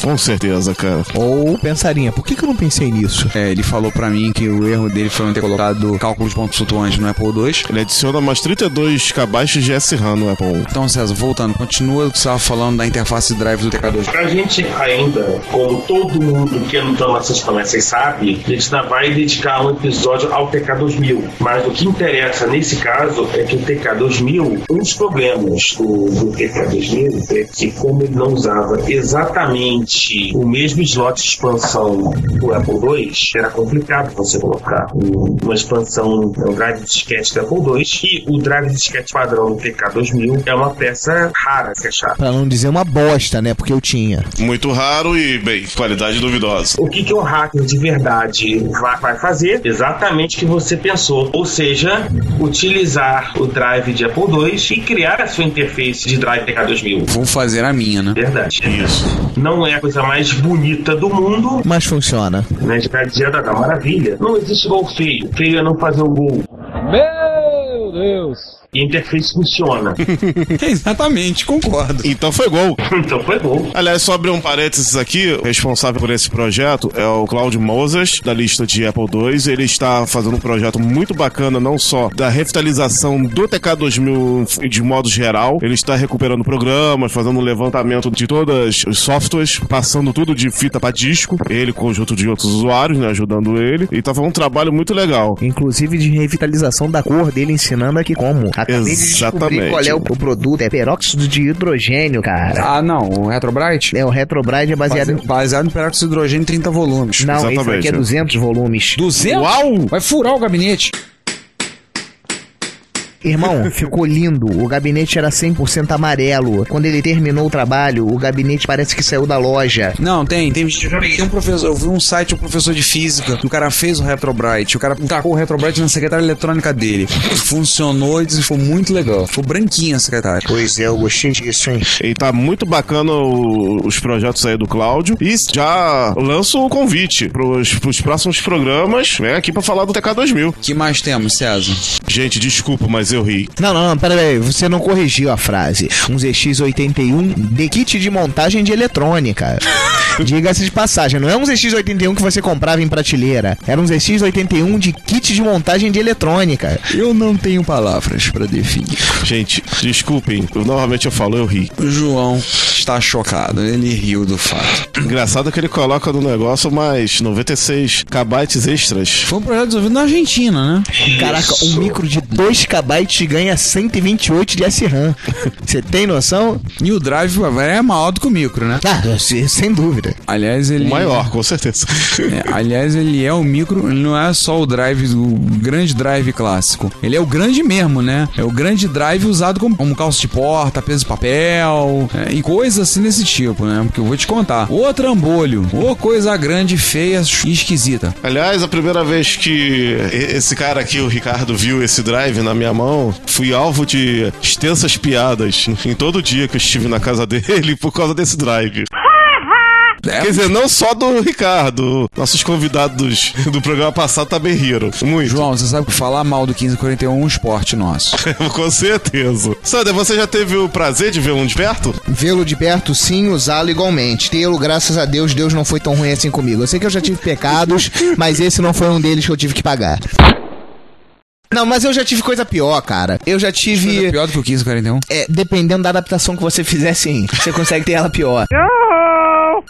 Com certeza, cara. Ou pensaria, por que, que eu não pensei nisso? É, ele falou pra mim que o erro dele foi não ter colocado cálculo de pontos flutuantes no Apple II. Ele adiciona mais 32 KB de SRAM no Apple I. Então, César, voltando, continua o que você estava falando da interface drive do TK2. Pra gente ainda, como todo mundo que entrou nessas palestras sabe, a gente ainda vai dedicar um episódio ao TK2000. Mas o que interessa nesse caso é que o TK2000, um dos problemas do, do TK2000 é que como ele não usava exatamente o mesmo slot de expansão do Apple II, era complicado você colocar um- uma expansão, um drive de disquete do Apple II e o drive de disquete padrão do TK2000 é uma peça rara de se achar. Pra não dizer uma bosta, né? Porque eu tinha. Muito raro e, bem, qualidade duvidosa. O que, que o hacker de verdade vai, vai fazer? Exatamente o que você pensou. Ou seja, utilizar o drive de Apple II e criar a sua interface de drive TK2000. Vou fazer a minha, né? Verdade. Isso. Não é a coisa mais bonita do mundo, Mas funciona. né? De ficar dizendo, "Ah, maravilha. Não existe gol feio. Feio é não fazer o gol. Meu Deus! E a interface funciona. Exatamente, concordo. Então foi gol. então foi gol. Aliás, só abrir um parênteses aqui, o responsável por esse projeto é o Claudio Moses, da lista de Apple II. Ele está fazendo um projeto muito bacana, não só da revitalização do TK2000 de modo geral, ele está recuperando programas, fazendo um levantamento de todos os softwares, passando tudo de fita para disco, ele, conjunto de outros usuários, né, ajudando ele, e tá fazendo um trabalho muito legal. Inclusive de revitalização da cor dele, ensinando aqui como. Acabei de descobrir Exatamente. qual é o, o produto. É peróxido de hidrogênio, cara. Ah, não, o Retrobrite? É, o Retrobrite é baseado em... Baseado no peróxido de hidrogênio em 30 volumes. Não, esse Exatamente, aqui é é. 200 volumes. 200? Uau! Vai furar o gabinete. Irmão, ficou lindo. O gabinete era 100% amarelo. Quando ele terminou o trabalho, o gabinete parece que saiu da loja. Não, tem, tem. Peguei um professor, eu vi um site, um professor de física, que o cara fez o Retrobrite, o cara tacou o Retrobrite na secretária eletrônica dele. Funcionou e foi muito legal. Ficou branquinha a secretária. Pois é, eu gostei disso, hein? E tá muito bacana o- os projetos aí do Cláudio. E já lanço o convite pros, pros próximos programas. Vem aqui pra falar do TK2000. que mais temos, César? Gente, desculpa, mas eu ri. Não, não, não, pera aí, você não corrigiu a frase. Um ZX81 de kit de montagem de eletrônica. Diga-se de passagem, não é um ZX81 que você comprava em prateleira. Era um ZX81 de kit de montagem de eletrônica. Eu não tenho palavras pra definir. Gente, desculpem. Eu, normalmente eu falo, eu ri. O João está chocado, ele riu do fato. Engraçado que ele coloca no negócio mais 96 KB extras. Foi um projeto desenvolvido na Argentina, né? Caraca, um micro de 2 KB ganha 128 de SRAM. Você tem noção? E o drive é maior do que o micro, né? Ah, se- sem dúvida. Aliás, ele. O maior, com certeza. É, aliás, ele é o micro, ele não é só o drive do grande drive clássico. Ele é o grande mesmo, né? É o grande drive usado como, como calça de porta, peso de papel é, e coisas assim desse tipo, né? Porque eu vou te contar. Ô trambolho, ô coisa grande, feia e esquisita. Aliás, a primeira vez que esse cara aqui, o Ricardo, viu esse drive na minha mão, fui alvo de extensas piadas em todo dia que eu estive na casa dele por causa desse drive. É, Quer dizer, não só do Ricardo. Nossos convidados do programa passado também riram. Muito. João, você sabe que falar mal do 1541 é um esporte nosso. Com certeza. Sander, você já teve o prazer de um de perto? Vê-lo de perto, sim, usá-lo igualmente. Tê-lo, graças a Deus, Deus não foi tão ruim assim comigo. Eu sei que eu já tive pecados, mas esse não foi um deles que eu tive que pagar. Não, mas eu já tive coisa pior, cara. Eu já tive. pior do que o 1541. É, dependendo da adaptação que você fizer, sim. Você consegue ter ela pior.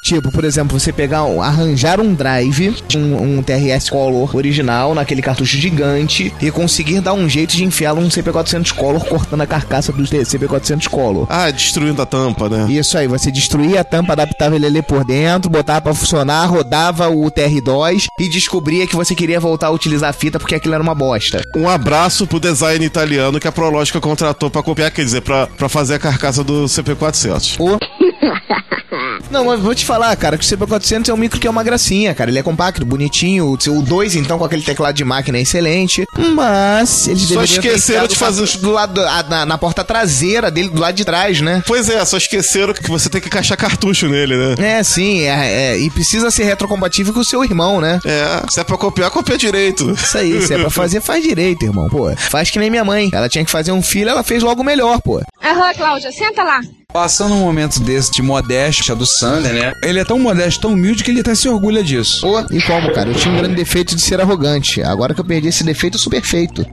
Tipo, por exemplo, você pegar, um- arranjar um drive, um, um TRS Color original naquele cartucho gigante e conseguir dar um jeito de enfiá-lo num CP400 Color cortando a carcaça do CP400 Color. Ah, destruindo a tampa, né? Isso aí, você destruía a tampa, adaptava ele ali por dentro, botava pra funcionar, rodava o TR2 e descobria que você queria voltar a utilizar a fita porque aquilo era uma bosta. Um abraço pro design italiano que a Prológica contratou pra copiar, quer dizer, pra, pra fazer a carcaça do CP400. Ô, Não, mas vou te falar, cara, que o CP400 é um micro que é uma gracinha, cara. Ele é compacto, bonitinho. O seu 2, então, com aquele teclado de máquina é excelente. Mas eles Só esqueceram de fazer- o- do lado a- na, na porta traseira dele, do lado de trás, né? Pois é, só esqueceram que você tem que encaixar cartucho nele, né? É, sim, é, é, e precisa ser retrocompatível com o seu irmão, né? É, se é pra copiar, copia direito. Isso aí, se é pra fazer, faz direito, irmão, pô. Faz que nem minha mãe. Ela tinha que fazer um filho, ela fez logo melhor, pô. Aham, Cláudia, senta lá. Passando um momento desse de modéstia do Sander, né? Ele é tão modesto, tão humilde que ele até se orgulha disso. Pô, e como, cara? Eu tinha um grande defeito de ser arrogante. Agora que eu perdi esse defeito, eu sou perfeito.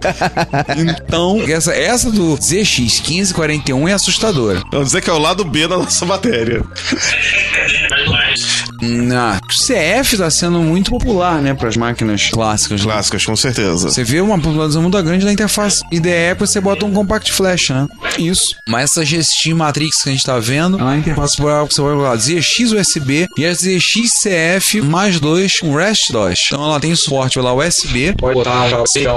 Então, essa, essa do ZX 1541 é assustadora. Vamos dizer que é o lado B da nossa matéria. Na, o CF tá sendo muito popular, né, para as máquinas clássicas. né? Clássicas, com certeza. Você vê uma população muito grande da interface IDE, você bota um compact flash, né? Isso. Mas essa GSX Matrix que a gente tá vendo, é uma interface por você vai colocar ZX USB e a ZX CF mais dois com REST 2. Então ela tem suporte pela USB, pode botar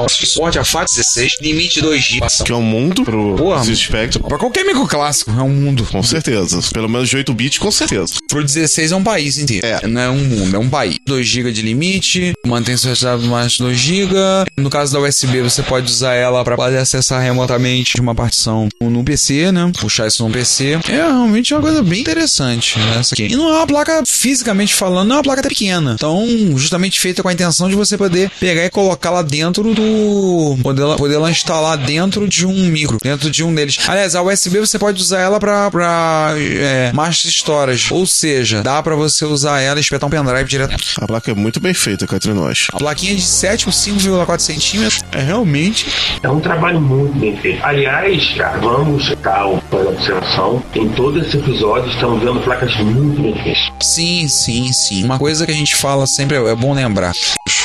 suporte a FAT16, limite 2 GB. Que é um mundo pro Porra. Spectrum. Pra qualquer micro clássico, é um mundo. Com certeza. Pelo menos de 8 bits, com certeza. Pro 16 é um país inteiro. É. Não é um mundo, é um país. 2 GB de limite, mantém seu estado mais 2 GB. No caso da USB, você pode usar ela para poder acessar remotamente uma partição no PC, né? Puxar isso no PC. É realmente uma coisa bem interessante, né? Essa aqui. E não é uma placa, fisicamente falando, não é uma placa pequena. Então, justamente feita com a intenção de você poder pegar e colocar lá dentro do. Poder, poder lá instalar dentro de um micro, dentro de um deles. Aliás, a USB você pode usar ela pra é, master storage. Ou seja, dá pra você usar ela e espetar um pendrive direto. A placa é muito bem feita cá entre nós. A plaquinha de 7 por 5,4 centímetros é realmente. É um trabalho muito bem feito. Aliás, cara, vamos checar uma observação. Em todo esse episódio estamos vendo placas muito bem feitas. Sim, sim, sim. Uma coisa que a gente fala sempre é é bom lembrar.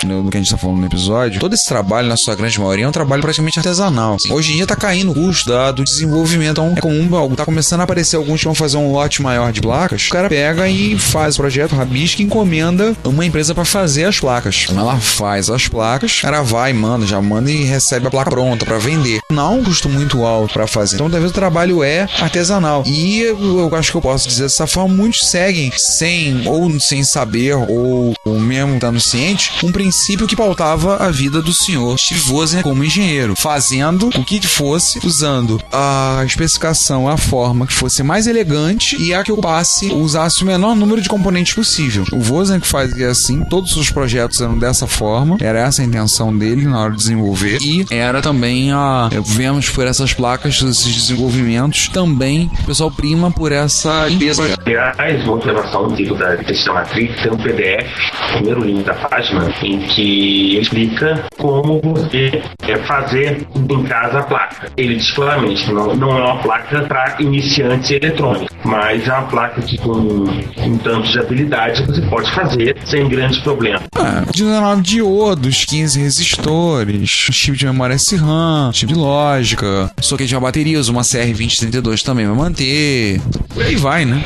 No do que a gente tá falando no episódio, todo esse trabalho, na sua grande maioria, é um trabalho praticamente artesanal. Hoje em dia tá caindo o custo da- do desenvolvimento. Então é comum, tá começando a aparecer alguns que vão fazer um lote maior de placas. O cara pega e faz o projeto, rabisca e encomenda uma empresa pra fazer as placas. Ela faz as placas, o cara vai, manda, já manda e recebe a placa pronta pra vender. Não há um custo muito alto pra fazer. Então, talvez o trabalho é artesanal. E eu, acho que eu posso dizer dessa forma, muitos seguem sem ou sem saber ou, ou mesmo estando ciente um princípio que pautava a vida do senhor Steve Wozniak como engenheiro, fazendo o que fosse, usando a especificação, a forma que fosse mais elegante e a que o passe usasse o menor número de componentes possível. O Wozniak fazia assim, todos os projetos eram dessa forma, era essa a intenção dele na hora de desenvolver e era também a vemos por essas placas, esses desenvolvimentos, também o pessoal prima por essa limpeza. Aliás, uma observação do livro da Textil Matrix tem um PDF, o primeiro link da página, em que explica como você é fazer em casa a placa. Ele diz claramente, não, não é uma placa para iniciante eletrônico, mas é uma placa que com, com tanto de habilidade você pode fazer sem grandes problemas. Ah, 19 diodos, 15 resistores, chip de memória SRAM, chip de lógica, soquete de baterias, uma CR2032 também vai manter. Por aí vai, né?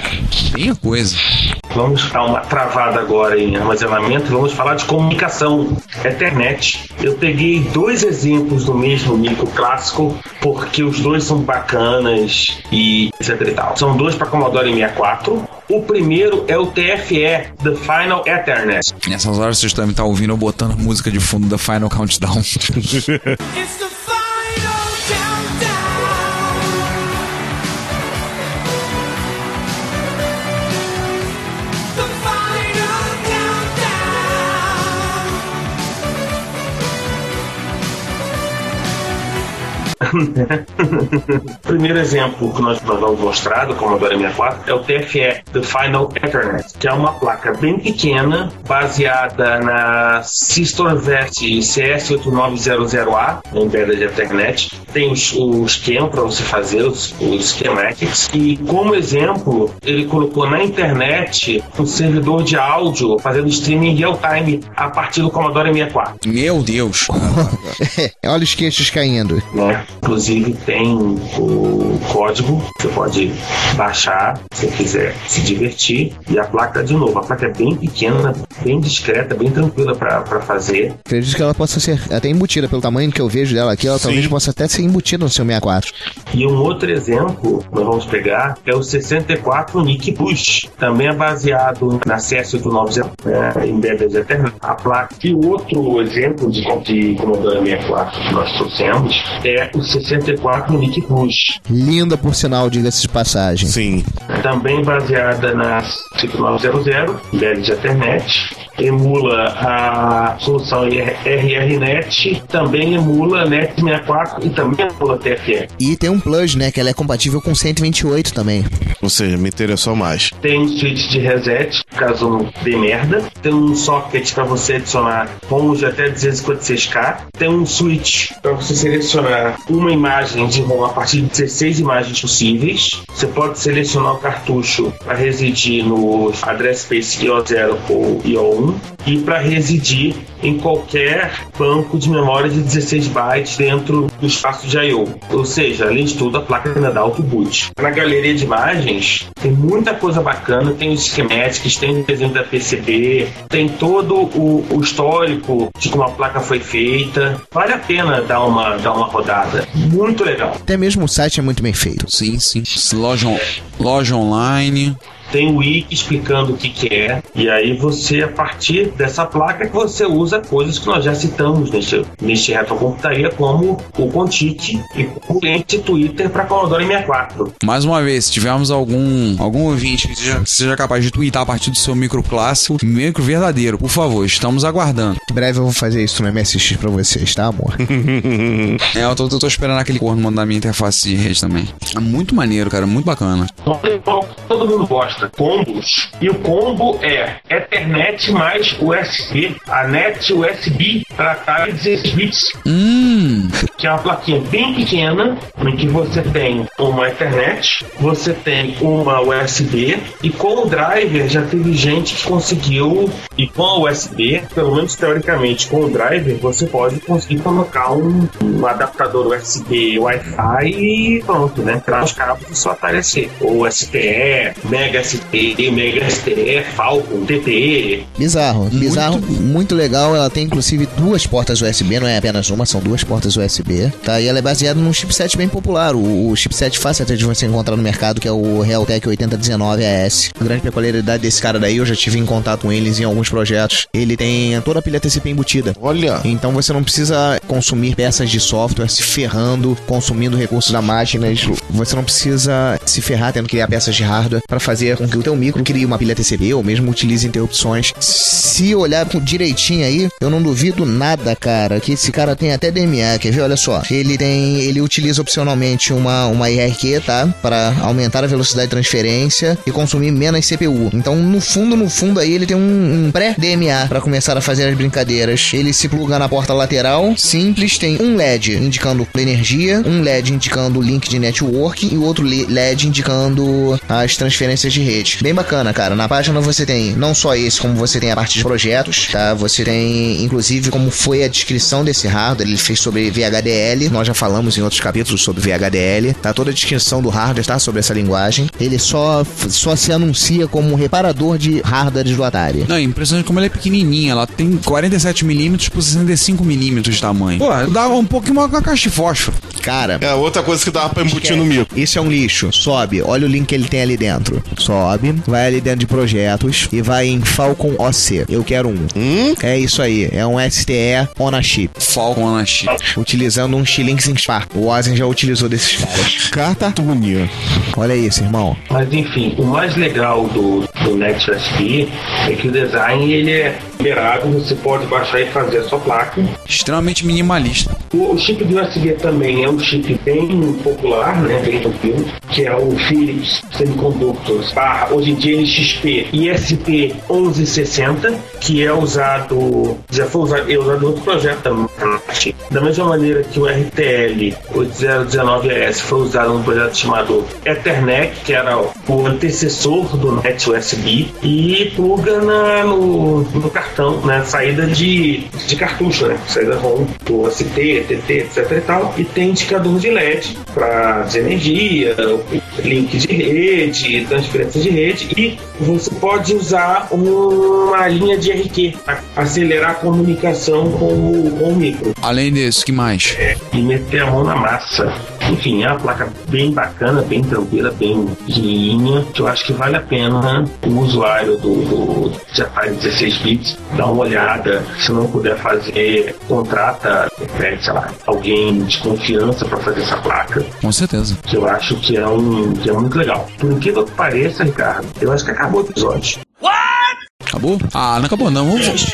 Tem coisa. Vamos dar uma travada agora em armazenamento e vamos falar de comunicação, Ethernet. Eu peguei dois exemplos do mesmo micro clássico porque os dois são bacanas e etc e tal. São dois para Commodore 64. O primeiro é o TFE, The Final Ethernet. Nessas horas vocês devem estar ouvindo eu botando música de fundo da Final Countdown. primeiro exemplo que nós vamos mostrar do Commodore 64 é o TFE, The Final Ethernet, que é uma placa bem pequena, baseada na Systemvet CS8900A, Embedded Ethernet. Tem os, o esquema para você fazer, os, os schematics. E como exemplo, ele colocou na internet um servidor de áudio fazendo streaming real time a partir do Commodore 64. Meu Deus. Olha os queixos caindo. né? Inclusive tem o código, você pode baixar se você quiser se divertir. E a placa, de novo, a placa é bem pequena, bem discreta, bem tranquila para fazer. Acredito que ela possa ser até embutida pelo tamanho que eu vejo dela aqui, ela talvez possa até ser embutido no seu 64. E um outro exemplo nós vamos pegar é o 64 NIC Plus. Também é baseado na CS890 né, em Bebes Ethernet. A placa. E o outro exemplo de, de Commodore 64 que nós trouxemos é o 64 NIC Plus. Linda, por sinal, diga-se de passagem. Sim. Também baseada na 5900 Bebes Ethernet. Emula a solução RRNet, também emula NET64 e também emula TFE. E tem um plus, né? Que ela é compatível com 128 também. Ou seja, me interessou mais. Tem um switch de reset, caso dê merda. Tem um socket para você adicionar ROMs de até 256K. Tem um switch para você selecionar uma imagem de ROM a partir de 16 imagens possíveis. Você pode selecionar o cartucho para residir no address space IO0 ou IO1 e para residir em qualquer banco de memória de 16 bytes dentro do espaço de I/O. Ou seja, além de tudo, a placa ainda dá auto boot. Na galeria de imagens tem muita coisa bacana, tem os schematics, tem o desenho da PCB, tem todo o, o histórico de como a placa foi feita. Vale a pena dar uma dar uma rodada. Muito legal. Até mesmo o site é muito bem feito. Sim, sim. Loja, on- loja online. Tem o wiki explicando o que, que é. E aí você, a partir dessa placa, que você usa coisas que nós já citamos neste, neste retrocomputaria, como o Contic e o cliente Twitter para Commodore 64. Mais uma vez, se tivermos algum, algum ouvinte que seja, que seja capaz de twittar a partir do seu micro clássico, micro verdadeiro, por favor, estamos aguardando. Em breve eu vou fazer isso no MSX pra vocês, tá, amor? É, eu tô, eu tô esperando aquele corno mandar minha interface de rede também. É muito maneiro, cara, muito bacana. Que todo mundo gosta, combos. E o combo é Ethernet mais USB, a NET USB para cada 16 bits. Hum, que é uma plaquinha bem pequena, em que você tem uma Ethernet, você tem uma USB, e com o driver já teve gente que conseguiu, e com a USB, pelo menos teoricamente, com o driver, você pode conseguir colocar um, um adaptador USB Wi-Fi e pronto, né? Entrar os cabos e só aparecer. Ou STE, Mega STE, Mega STE, Falcon, TTE, Bizarro, bizarro, muito legal. Ela tem inclusive duas portas USB, não é apenas uma, são duas portas USB, tá? E ela é baseada num chipset bem popular, o, o chipset fácil até de você encontrar no mercado, que é o Realtek 8019 AS. A grande peculiaridade desse cara daí, eu já tive em contato com eles em alguns projetos. Ele tem toda a pilha TCP embutida. Olha. Então você não precisa consumir peças de software se ferrando, consumindo recursos da máquina. Você não precisa se ferrar tendo que criar peças de hardware para fazer com que o teu micro crie uma pilha TCP ou mesmo utilize interrupções. Se olhar direitinho aí, eu não duvido nada, cara, que esse cara tem até DMA. Quer ver? Olha só. Ele tem, ele utiliza opcionalmente uma uma IRQ, tá? Para aumentar a velocidade de transferência e consumir menos CPU. Então, no fundo, no fundo aí ele tem um, um pré-DMA para começar a fazer as brincadeiras. Ele se pluga na porta lateral, simples, tem um LED indicando energia, um LED indicando o link de network e outro le- LED indicando as transferências de rede. Bem bacana, cara. Na página você tem não só esse, como você tem a parte de projetos, tá? Você tem, inclusive, como foi a descrição desse hardware. Ele fez sobre VHDL. Nós já falamos em outros capítulos sobre VHDL. Tá toda a descrição do hardware, tá? Sobre essa linguagem. Ele só, só se anuncia como um reparador de hardwares do Atari. Não, é impressionante como ela é pequenininha. Ela tem 47mm por 65mm de tamanho. Pô, dá um pouquinho maior que uma caixa de fósforo. Cara, É outra coisa que dava pra embutir no micro. Isso é um lixo. Sobe, olha o link que ele tem ali dentro. Sobe, vai ali dentro de projetos e vai em Falcon OC. Eu quero um. Hum? É isso aí, é um STE on a chip. Falcon na chip. Utilizando um Xilinx em Spark. O Ozen já utilizou desses caras. Bonito. Olha isso, irmão. Mas enfim, o mais legal do, do Next USB é que o design ele é liberado, você pode baixar e fazer a sua placa. Extremamente minimalista. O, o chip do USB também é um chip bem popular, né, bem tranquilo, que é o Philips Semiconductors barra, hoje em dia NXP ISP 1160, que é usado, já foi usado, é usado em outro projeto também. Da mesma maneira que o RTL 8019AS foi usado num projeto chamado Ethernet, que era o antecessor do Net USB, e pluga na, no no, no cartão, né? Saída de, de cartucho, né? Saída ROM, do ST, TT, etc e tal. E tem indicador de LED para energia, link de rede, transferência de rede. E você pode usar uma linha de RQ para acelerar a comunicação com o, com o micro Além disso, que mais? e meter a mão na massa. Enfim, é uma placa bem bacana, bem tranquila, bem pequenininha, que eu acho que vale a pena o usuário do, do Atari 16 bits dar uma olhada. Se não puder fazer, contrata, pede, sei lá, alguém de confiança para fazer essa placa, Com certeza. que eu acho que é, um, que é muito legal. Por incrível que pareça, Ricardo, eu acho que acabou o episódio. Acabou? Ah, não acabou não. Vamos,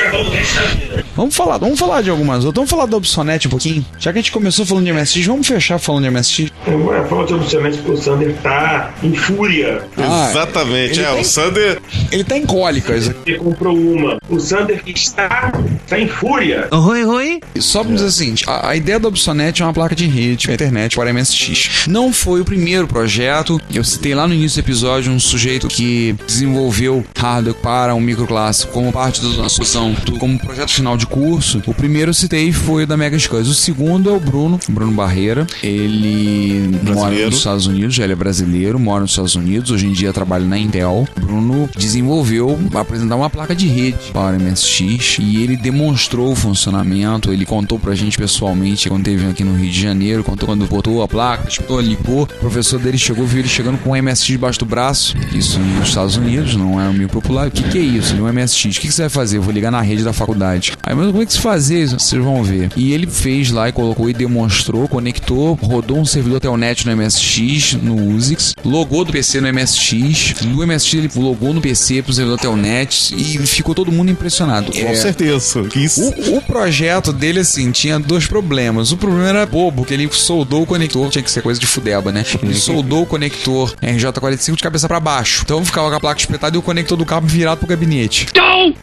vamos falar, vamos falar de algumas outras. Vamos falar da Obsonet um pouquinho. Já que a gente começou falando de MSX, vamos fechar falando de MSX. Eu falo de obviamente que o Sander tá em fúria. Ah, Exatamente, é, tem- o Sander. Ele tá em cólicas. Ele comprou uma. O Sander está, está em fúria. Oi, oi. Só pra dizer o seguinte, a, a ideia da Obsonet é uma placa de rede pra internet para MSX. Não foi o primeiro projeto. Eu citei lá no início do episódio um sujeito que desenvolveu hardware para um microclássico como parte da nossa solução, como projeto final de curso. O primeiro eu citei foi o da Mega Scans. O segundo é o Bruno, Bruno Barreira. Ele mora Brasileiro. nos Estados Unidos, ele é brasileiro, mora nos Estados Unidos, hoje em dia trabalha na Intel. Bruno desenvolveu, apresentar uma placa de rede para o MSX e ele demonstrou o funcionamento. Ele contou pra gente pessoalmente quando esteve aqui no Rio de Janeiro, contou quando botou a placa, espetou, ligou. O professor dele chegou, viu ele chegando com um MSX debaixo do braço. Isso nos Estados Unidos, não é meio popular. O que, que é isso? É um MSX. O que, que você vai fazer? Eu vou ligar na rede da faculdade. Aí, mas como é que se fazer isso? Vocês vão ver. E ele fez lá e colocou e demonstrou, conectou, rodou um servidor Telnet no MSX, no USIX, logou do PC no MSX, do MSX ele logou no PC pro servidor Telnet e ficou todo mundo impressionado. Com É, certeza. O, o projeto dele, assim, tinha dois problemas. O primeiro era bobo, que ele soldou o conector, tinha que ser coisa de fudeba, né? Ele soldou o conector RJ45 de cabeça pra baixo. Então ficava com a placa espetada e o conector do cabo virado pro gabinete.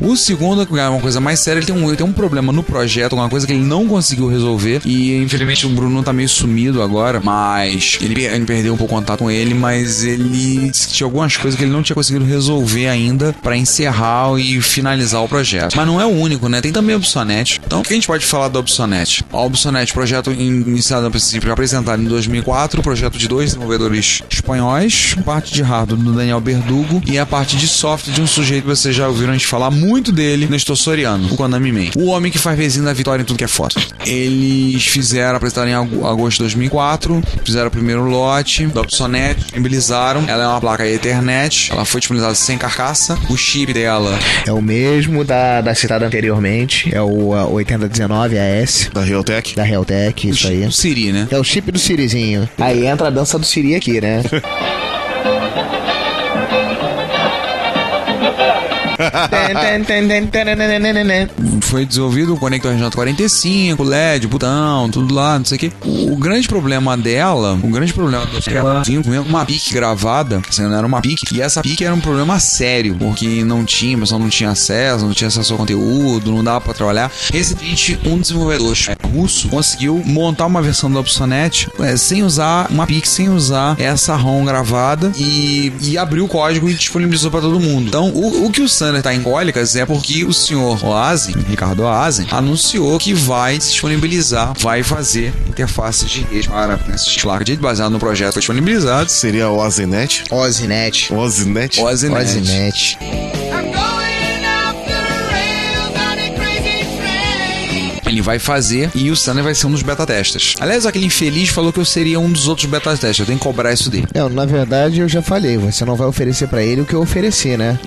O segundo, que é uma coisa mais séria, ele tem um, ele tem um problema no projeto, uma coisa que ele não conseguiu resolver. E infelizmente o Bruno tá meio sumido agora, mas ele, ele perdeu um pouco o contato com ele, mas ele disse que tinha algumas coisas que ele não tinha conseguido resolver ainda pra encerrar e finalizar o projeto. Mas não é o único, né? Tem também a Obsonet. Então o que a gente pode falar da Obsonet? A Obsonet, projeto iniciado a princípio apresentado em 2004, projeto de dois desenvolvedores espanhóis, parte de hardware do Daniel Berdugo e a parte de software de um sujeito que vocês já ouviram a gente falar muito dele, Nestor Soriano, o Konami Man. O homem que faz resinha da vitória em tudo que é foto. Eles fizeram, apresentaram em agosto de 2004, fizeram o primeiro lote da Opsonet, disponibilizaram. Ela é uma placa Ethernet, ela foi disponibilizada sem carcaça. O chip dela É o mesmo da, da citada anteriormente. É o ah, 8019 AS Da Realtek. da Realtek, isso aí. o Siri, né? É o chip do Sirizinho. Aí entra a dança do Siri aqui, né? Foi desenvolvido o conector RJ45, LED, botão, tudo lá, não sei o que. O, grande problema dela, o grande problema dela ela vinha com uma pique gravada, assim, não era uma pique, e essa pique era um problema sério, porque não tinha, o pessoal não tinha acesso, não tinha acesso ao conteúdo, não dava pra trabalhar. Recentemente, um desenvolvedor russo conseguiu montar uma versão do Opsonet é, sem usar uma pique, sem usar essa ROM gravada e, e abriu o código e disponibilizou pra todo mundo. Então, o, o que o Sander tá em cólicas é porque o senhor Oazen, Ricardo Oazen, anunciou que vai se disponibilizar, vai fazer interfaces de rede para de rede baseado no projeto que foi disponibilizado. Seria o Azenet. Ozinet. Ozinet. Oazenet. Ozinet. Vai fazer e o Sander vai ser um dos beta testers. Aliás, aquele infeliz falou que eu seria um dos outros beta testers. Eu tenho que cobrar isso dele. É, na verdade eu já falei, você não vai oferecer pra ele o que eu ofereci, né?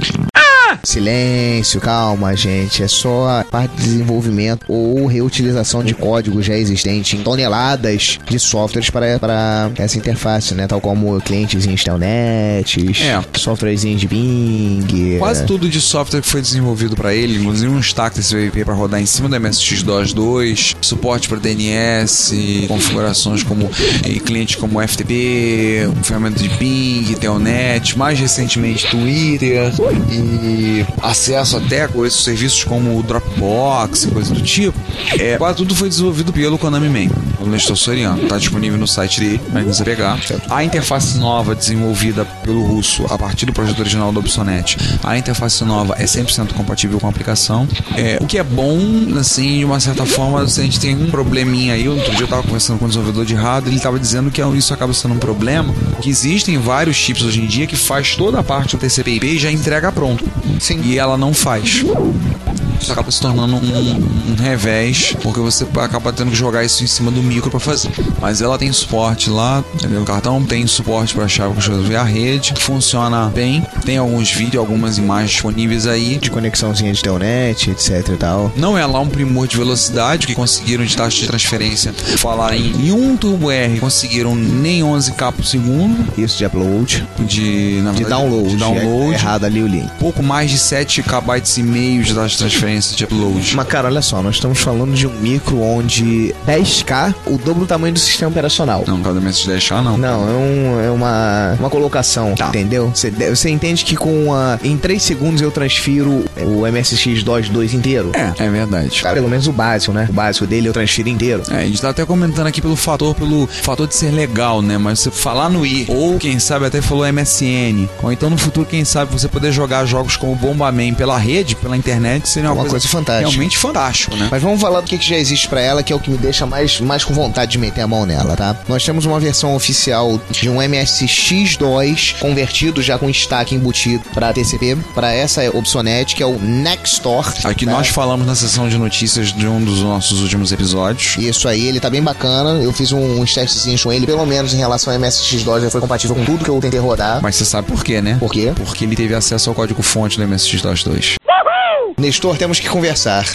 Silêncio, calma, gente. É só a parte de desenvolvimento ou reutilização de código já existente em toneladas de softwares para, para essa interface, né? Tal como clientezinhos telnets, É. softwarezinho de Bing. Quase tudo de software que foi desenvolvido para ele, inclusive um stack desse VP para rodar em cima do MSX-DOS 2, suporte para DNS, configurações como eh, clientes como FTP, ferramenta de Bing, Telnet, mais recentemente Twitter e acesso até a coisas, serviços como o Dropbox e coisa do tipo, é, quase tudo foi desenvolvido pelo Konami Man, pelo Nestor Soriano. Tá disponível no site dele, quem quiser pegar. A interface nova desenvolvida pelo russo a partir do projeto original do Obsonet, a interface nova é 100% compatível com a aplicação. É, o que é bom, assim, de uma certa forma, se a gente tem um probleminha aí, outro dia eu tava conversando com um desenvolvedor de hardware, ele tava dizendo que isso acaba sendo um problema, que existem vários chips hoje em dia que faz toda a parte do TCP/IP e já entrega pronto. Sim. E ela não faz. Isso acaba se tornando um, um revés, porque você acaba tendo que jogar isso em cima do micro pra fazer. Mas ela tem suporte lá, entendeu? O cartão tem suporte pra chave via rede, funciona bem. Tem alguns vídeos, algumas imagens disponíveis aí. De conexãozinha de telnet, etc e tal. Não é lá um primor de velocidade que conseguiram de taxa de transferência falar em, em um turbo R conseguiram nem 11k por segundo Isso de upload. de, De download. de download. É errado ali o link. pouco mais de 7 KB e meio de taxa de transferência de upload. Mas, cara, olha só, nós estamos falando de um micro onde 10K, o dobro do tamanho do sistema operacional. Não, cada mês de deixar não. Não, é, um- é uma, uma colocação, Tá. entendeu? Você, de- você entende que com a, em 3 segundos eu transfiro o MSX DOS 2 inteiro? É, é verdade. Cara, pelo menos o básico, né? O básico dele eu transfiro inteiro. É, a gente tá até comentando aqui pelo fator, pelo fator de ser legal, né? Mas você falar no I, ou quem sabe até falou MSN, ou então no futuro, quem sabe, você poder jogar jogos como Bomberman pela rede, pela internet, seria uma, Uma coisa fantástica. Realmente fantástico, né? Mas vamos falar do que, que já existe pra ela, que é o que me deixa mais, mais com vontade de meter a mão nela, tá? Nós temos uma versão oficial de um MSX2 convertido já com stack embutido pra TCP, pra essa Obsonet, que é o Nextor. Aqui tá? nós falamos na sessão de notícias de um dos nossos últimos episódios. Isso aí, ele tá bem bacana. Eu fiz um, uns testezinhos com ele, pelo menos em relação ao MSX2, já foi compatível com tudo que eu tentei rodar. Mas você sabe por quê, né? Por quê? Porque ele teve acesso ao código-fonte do MSX-DOS 2. Nestor, temos que conversar.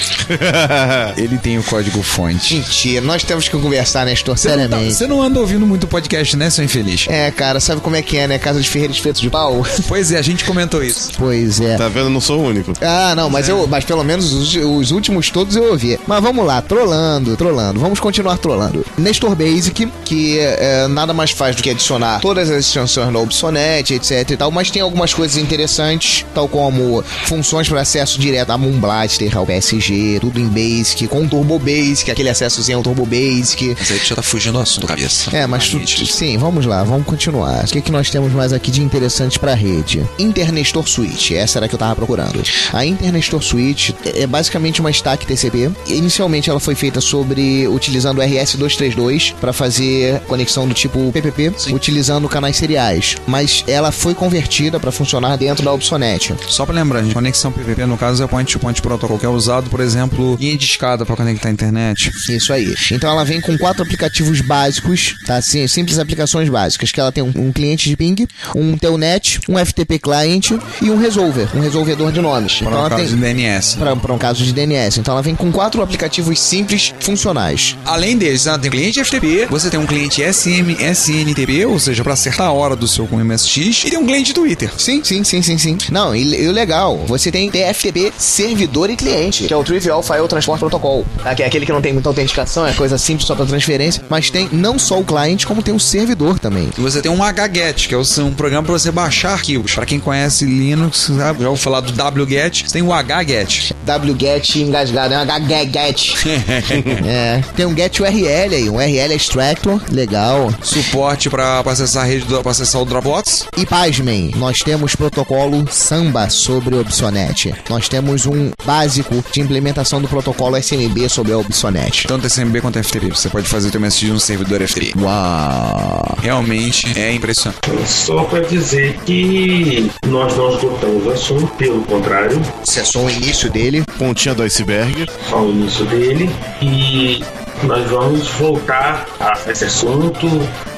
Ele tem o código-fonte. Mentira, nós temos que conversar, Nestor, Você não, tá- seriamente. você não anda ouvindo muito podcast, né, seu infeliz? É, cara, sabe como é que é, né? Casa de ferreiro espeto de pau? Pois é, a gente comentou isso. Pois é. Tá vendo? Não sou o único. Ah, não, mas eu, mas pelo menos os, os últimos todos eu ouvi. Mas vamos lá, trolando, trolando. Vamos continuar trolando. Nestor Basic, que é, nada mais faz do que adicionar todas as extensões no Obsonet, etc e tal, mas tem algumas coisas interessantes, tal como funções para acesso direto a Moon Blaster, ao PSG, tudo em Basic, com Turbo Basic, aquele acessozinho ao Turbo Basic. Mas aí tu já tá fugindo do assunto, cabeça. É, mas tu, Realmente. sim, vamos lá, vamos continuar. O que, que nós temos mais aqui de interessante pra rede? Internestor Switch, essa era a que eu tava procurando. A Internestor Switch é basicamente uma stack TCP. Inicialmente ela foi feita sobre utilizando o RS232 para fazer conexão do tipo PPP, utilizando canais seriais, mas ela foi convertida para funcionar dentro da Obsonet. Só pra lembrar, gente, conexão PVP no caso é point-to-point protocol, que é usado, por exemplo, linha de escada pra conectar a internet. Isso aí. Então ela vem com quatro aplicativos básicos, tá? Sim, simples aplicações básicas, que ela tem um, um cliente de ping, um telnet, um FTP client e um resolver, um resolvedor de nomes. Para então o ela caso tem de DNS. para um caso de DNS. Então ela vem com quatro aplicativos simples funcionais. Além deles, ela tem um cliente FTP, você tem um cliente SM, SNTP, ou seja, pra acertar a hora do seu com MSX, e tem um cliente Twitter. Sim, sim, sim, sim, sim. Não, e, e o legal, você tem TFTP servidor e cliente, que é o Trivial File Transport Protocol, que é aquele que não tem muita autenticação, é coisa simples só para transferência, mas tem não só o cliente, como tem o servidor também. E você tem um HGET, que é um programa pra você baixar arquivos. Pra quem conhece Linux, sabe, já ouviu falar do WGET, você tem o HGET. wget engasgado, é um HGET. é, tem um get URL aí, um URL extractor, legal. Suporte pra, pra acessar a rede, pra acessar o Dropbox. E pasmem, nós temos protocolo Samba sobre o Obsonet. Nós temos um básico de implementação do protocolo SMB sobre a Obsonet. Tanto SMB quanto FTP. Você pode fazer o teu MSX no servidor FTP. Uau! Realmente é impressionante. Só para dizer que nós não esgotamos o assunto, pelo contrário, Cessou o início dele. Pontinha do iceberg. ao início dele e nós vamos voltar a esse assunto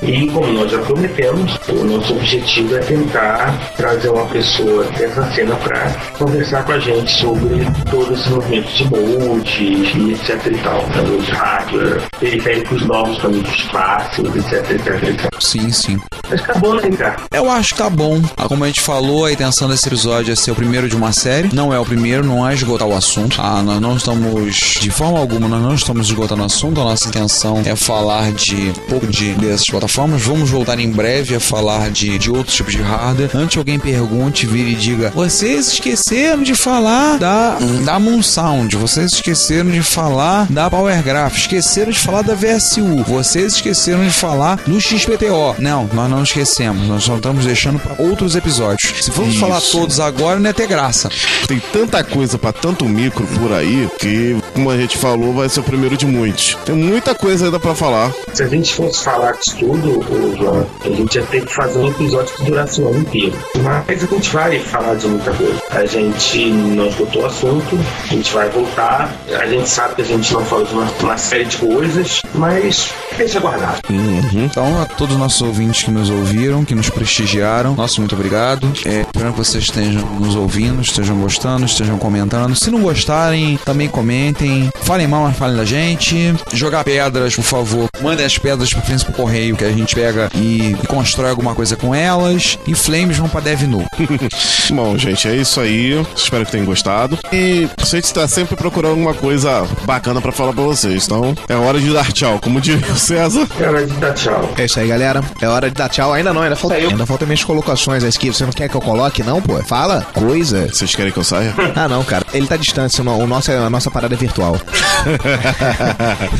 e como nós já prometemos, o nosso objetivo é tentar trazer uma pessoa dessa cena para conversar com a gente sobre todo esse movimento de moldes e etc e tal, né, de hardware, periféricos novos para muitos clássicos, etc, etc, etc. Sim, sim. Mas tá bom, né, Ricardo? Eu acho que tá bom. Ah, Como a gente falou, a intenção desse episódio é ser o primeiro de uma série. Não é o primeiro, não é esgotar o assunto. Ah, nós não estamos, de forma alguma, nós não estamos esgotando o assunto. A nossa intenção é falar de um pouco de dessas plataformas. Vamos voltar em breve a falar de, de outros tipos de hardware. Antes alguém pergunte, vire e diga: Vocês esqueceram de falar da, da Moon Sound, vocês esqueceram de falar da Power Graph, esqueceram de falar da VSU, vocês esqueceram de falar do XPTO. Não, nós não esquecemos, nós só estamos deixando para outros episódios. Se formos falar todos agora, não ia ter graça. Tem tanta coisa pra tanto micro por aí que, como a gente falou, vai ser o primeiro de muitos. Tem muita coisa ainda pra falar. Se a gente fosse falar disso tudo, João, a gente ia ter que fazer um episódio que durasse o ano inteiro. Mas a gente vai falar de muita coisa. A gente não esgotou o assunto, a gente vai voltar. A gente sabe que a gente não falou de uma, uma série de coisas, mas deixa guardado. Então, a todos os nossos ouvintes que nos ouviram, que nos prestigiaram, nosso muito obrigado. É, espero que vocês estejam nos ouvindo, estejam gostando, estejam comentando. Se não gostarem, também comentem. Falem mal, mas falem da gente. Jogar pedras, por favor. Mandem as pedras pro príncipe correio que a gente pega e, e constrói alguma coisa com elas. E flames vão pra DevNu. Bom, gente, é isso aí. Espero que tenham gostado. E a gente está sempre procurando alguma coisa bacana pra falar pra vocês. Então, é hora de dar tchau. Como diria o César. É hora de dar tchau. É isso aí, galera. É hora de dar tchau. Ainda não, ainda falta, ainda falta minhas colocações aqui. Você não quer que eu coloque, não, pô? Fala, coisa. Vocês querem que eu saia? Ah, não, cara. Ele tá distante. O nosso, é- a nossa parada é virtual.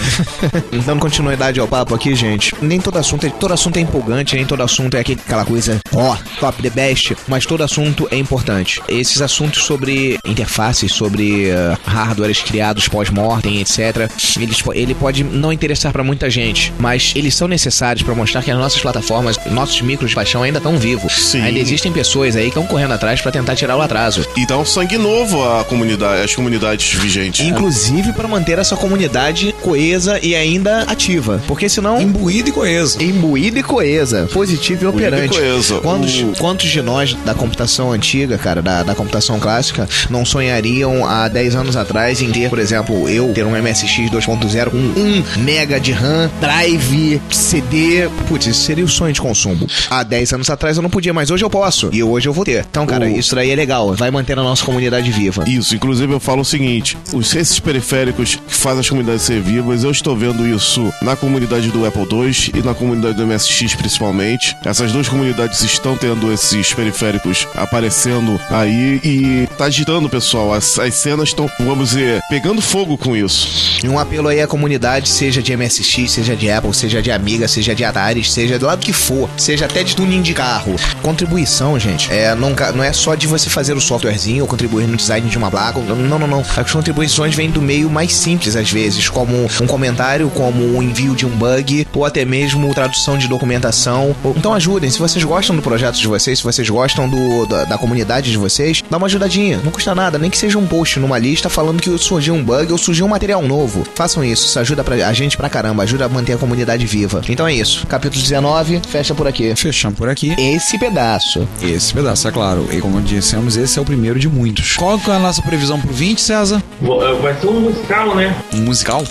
Dando continuidade ao papo aqui, gente. Nem todo assunto é, todo assunto é empolgante, nem todo assunto é aquela coisa, ó, top the best, mas todo assunto é importante. Esses assuntos sobre interfaces, sobre eh, hardwares criados pós-mortem, etc. Eles, ele pode não interessar pra muita gente, mas eles são necessários pra mostrar que as nossas plataformas, nossos micros de paixão ainda estão vivos. Sim. Ainda existem pessoas aí que estão correndo atrás pra tentar tirar o atraso. E dá um sangue novo à comunidade, às comunidades vigentes. Inclusive para manter essa comunidade coesa e ainda ativa. Porque senão. Imbuído e coeso. Imbuída e coesa, positivo e Imbuída e operante. coesa. Quantos, O- quantos de nós da computação antiga, cara, da, da computação clássica, não sonhariam há 10 anos atrás em ter, por exemplo, eu ter um MSX 2.0 com 1 mega de RAM, drive, CD. Putz, isso seria o sonho de consumo. Há 10 anos atrás eu não podia, mas hoje eu posso. E hoje eu vou ter. Então, cara, O- isso daí é legal. Vai manter a nossa comunidade viva. Isso, inclusive eu falo o seguinte: os, esses periféricos que fazem as comunidades ser vivas, eu estou vendo isso na comunidade do Apple II e na comunidade do MSX principalmente. Essas duas comunidades estão tendo esses periféricos aparecendo aí e tá agitando pessoal. As, as cenas estão, vamos dizer, pegando fogo com isso. E um apelo aí à comunidade, seja de MSX, seja de Apple, seja de Amiga, seja de Atari, seja do lado que for, seja até de tuning de carro. Contribuição, gente, é, não, não é só de você fazer o softwarezinho ou contribuir no design de uma placa. Não, não, não. As contribuições vêm do meio mais simples, às vezes, como um comentário, como o envio de um bug, ou até mesmo tradução de documentação. Então ajudem, se vocês gostam do projeto de vocês, se vocês gostam do, da, da comunidade de vocês, dá uma ajudadinha. Não custa nada, nem que seja um post numa lista falando que surgiu um bug ou surgiu um material novo. Façam isso, isso ajuda pra, a gente pra caramba, ajuda a manter a comunidade viva. Então é isso. Capítulo 19, fecha por aqui. Fechamos por aqui. Esse pedaço. Esse pedaço, é claro. E como dissemos, esse é o primeiro de muitos. Qual que é a nossa previsão pro 20, César? Eh, Vai ser um musical, né? Um musical?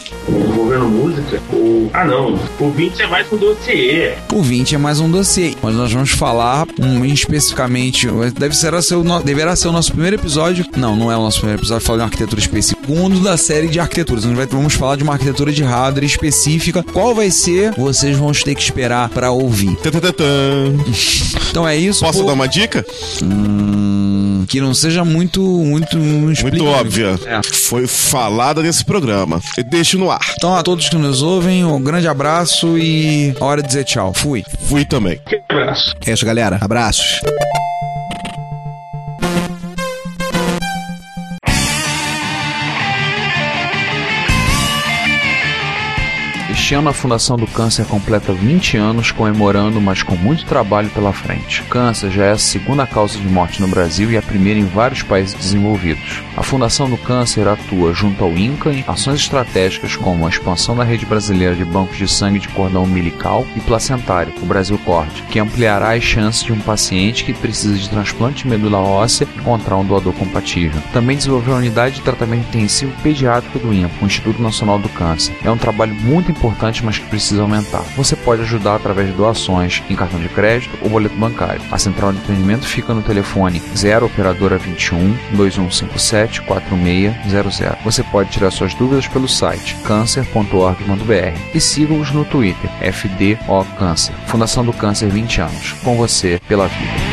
Envolvendo música. O... Ah, não. O 20 é mais um dossiê. O 20 é mais um dossiê, mas nós vamos falar um, especificamente. Deve ser, no- deverá ser o nosso primeiro episódio. Não, não é o nosso primeiro episódio, falar de uma arquitetura específica. Segundo da série de arquiteturas. Nós vamos falar de uma arquitetura de hardware específica. Qual vai ser? Vocês vão ter que esperar pra ouvir. Então é isso. Posso pô. dar uma dica? Hum, que não seja muito, muito, Muito óbvia. É. Foi falada nesse programa. Eu deixo no ar. Então a todos que nos ouvem, um grande abraço e hora de dizer tchau. Fui. Fui também. Abraço. É isso, galera. Abraços. Este ano a Fundação do Câncer completa 20 anos comemorando, mas com muito trabalho pela frente. Câncer já é a segunda causa de morte no Brasil e a primeira em vários países desenvolvidos. A Fundação do Câncer atua junto ao INCA em ações estratégicas como a expansão da rede brasileira de bancos de sangue de cordão umbilical e placentário, o Brasil Corte, que ampliará as chances de um paciente que precisa de transplante de medula óssea encontrar um doador compatível. Também desenvolveu a unidade de tratamento intensivo pediátrico do INCA, o Instituto Nacional do Câncer. É um trabalho muito importante importantes, mas que precisam aumentar. Você pode ajudar através de doações em cartão de crédito ou boleto bancário. A central de atendimento fica no telefone 0 operadora 21 2157 4600. Você pode tirar suas dúvidas pelo site cancer.org.br e siga-os no Twitter FDO Câncer. Fundação do Câncer 20 anos. Com você pela vida.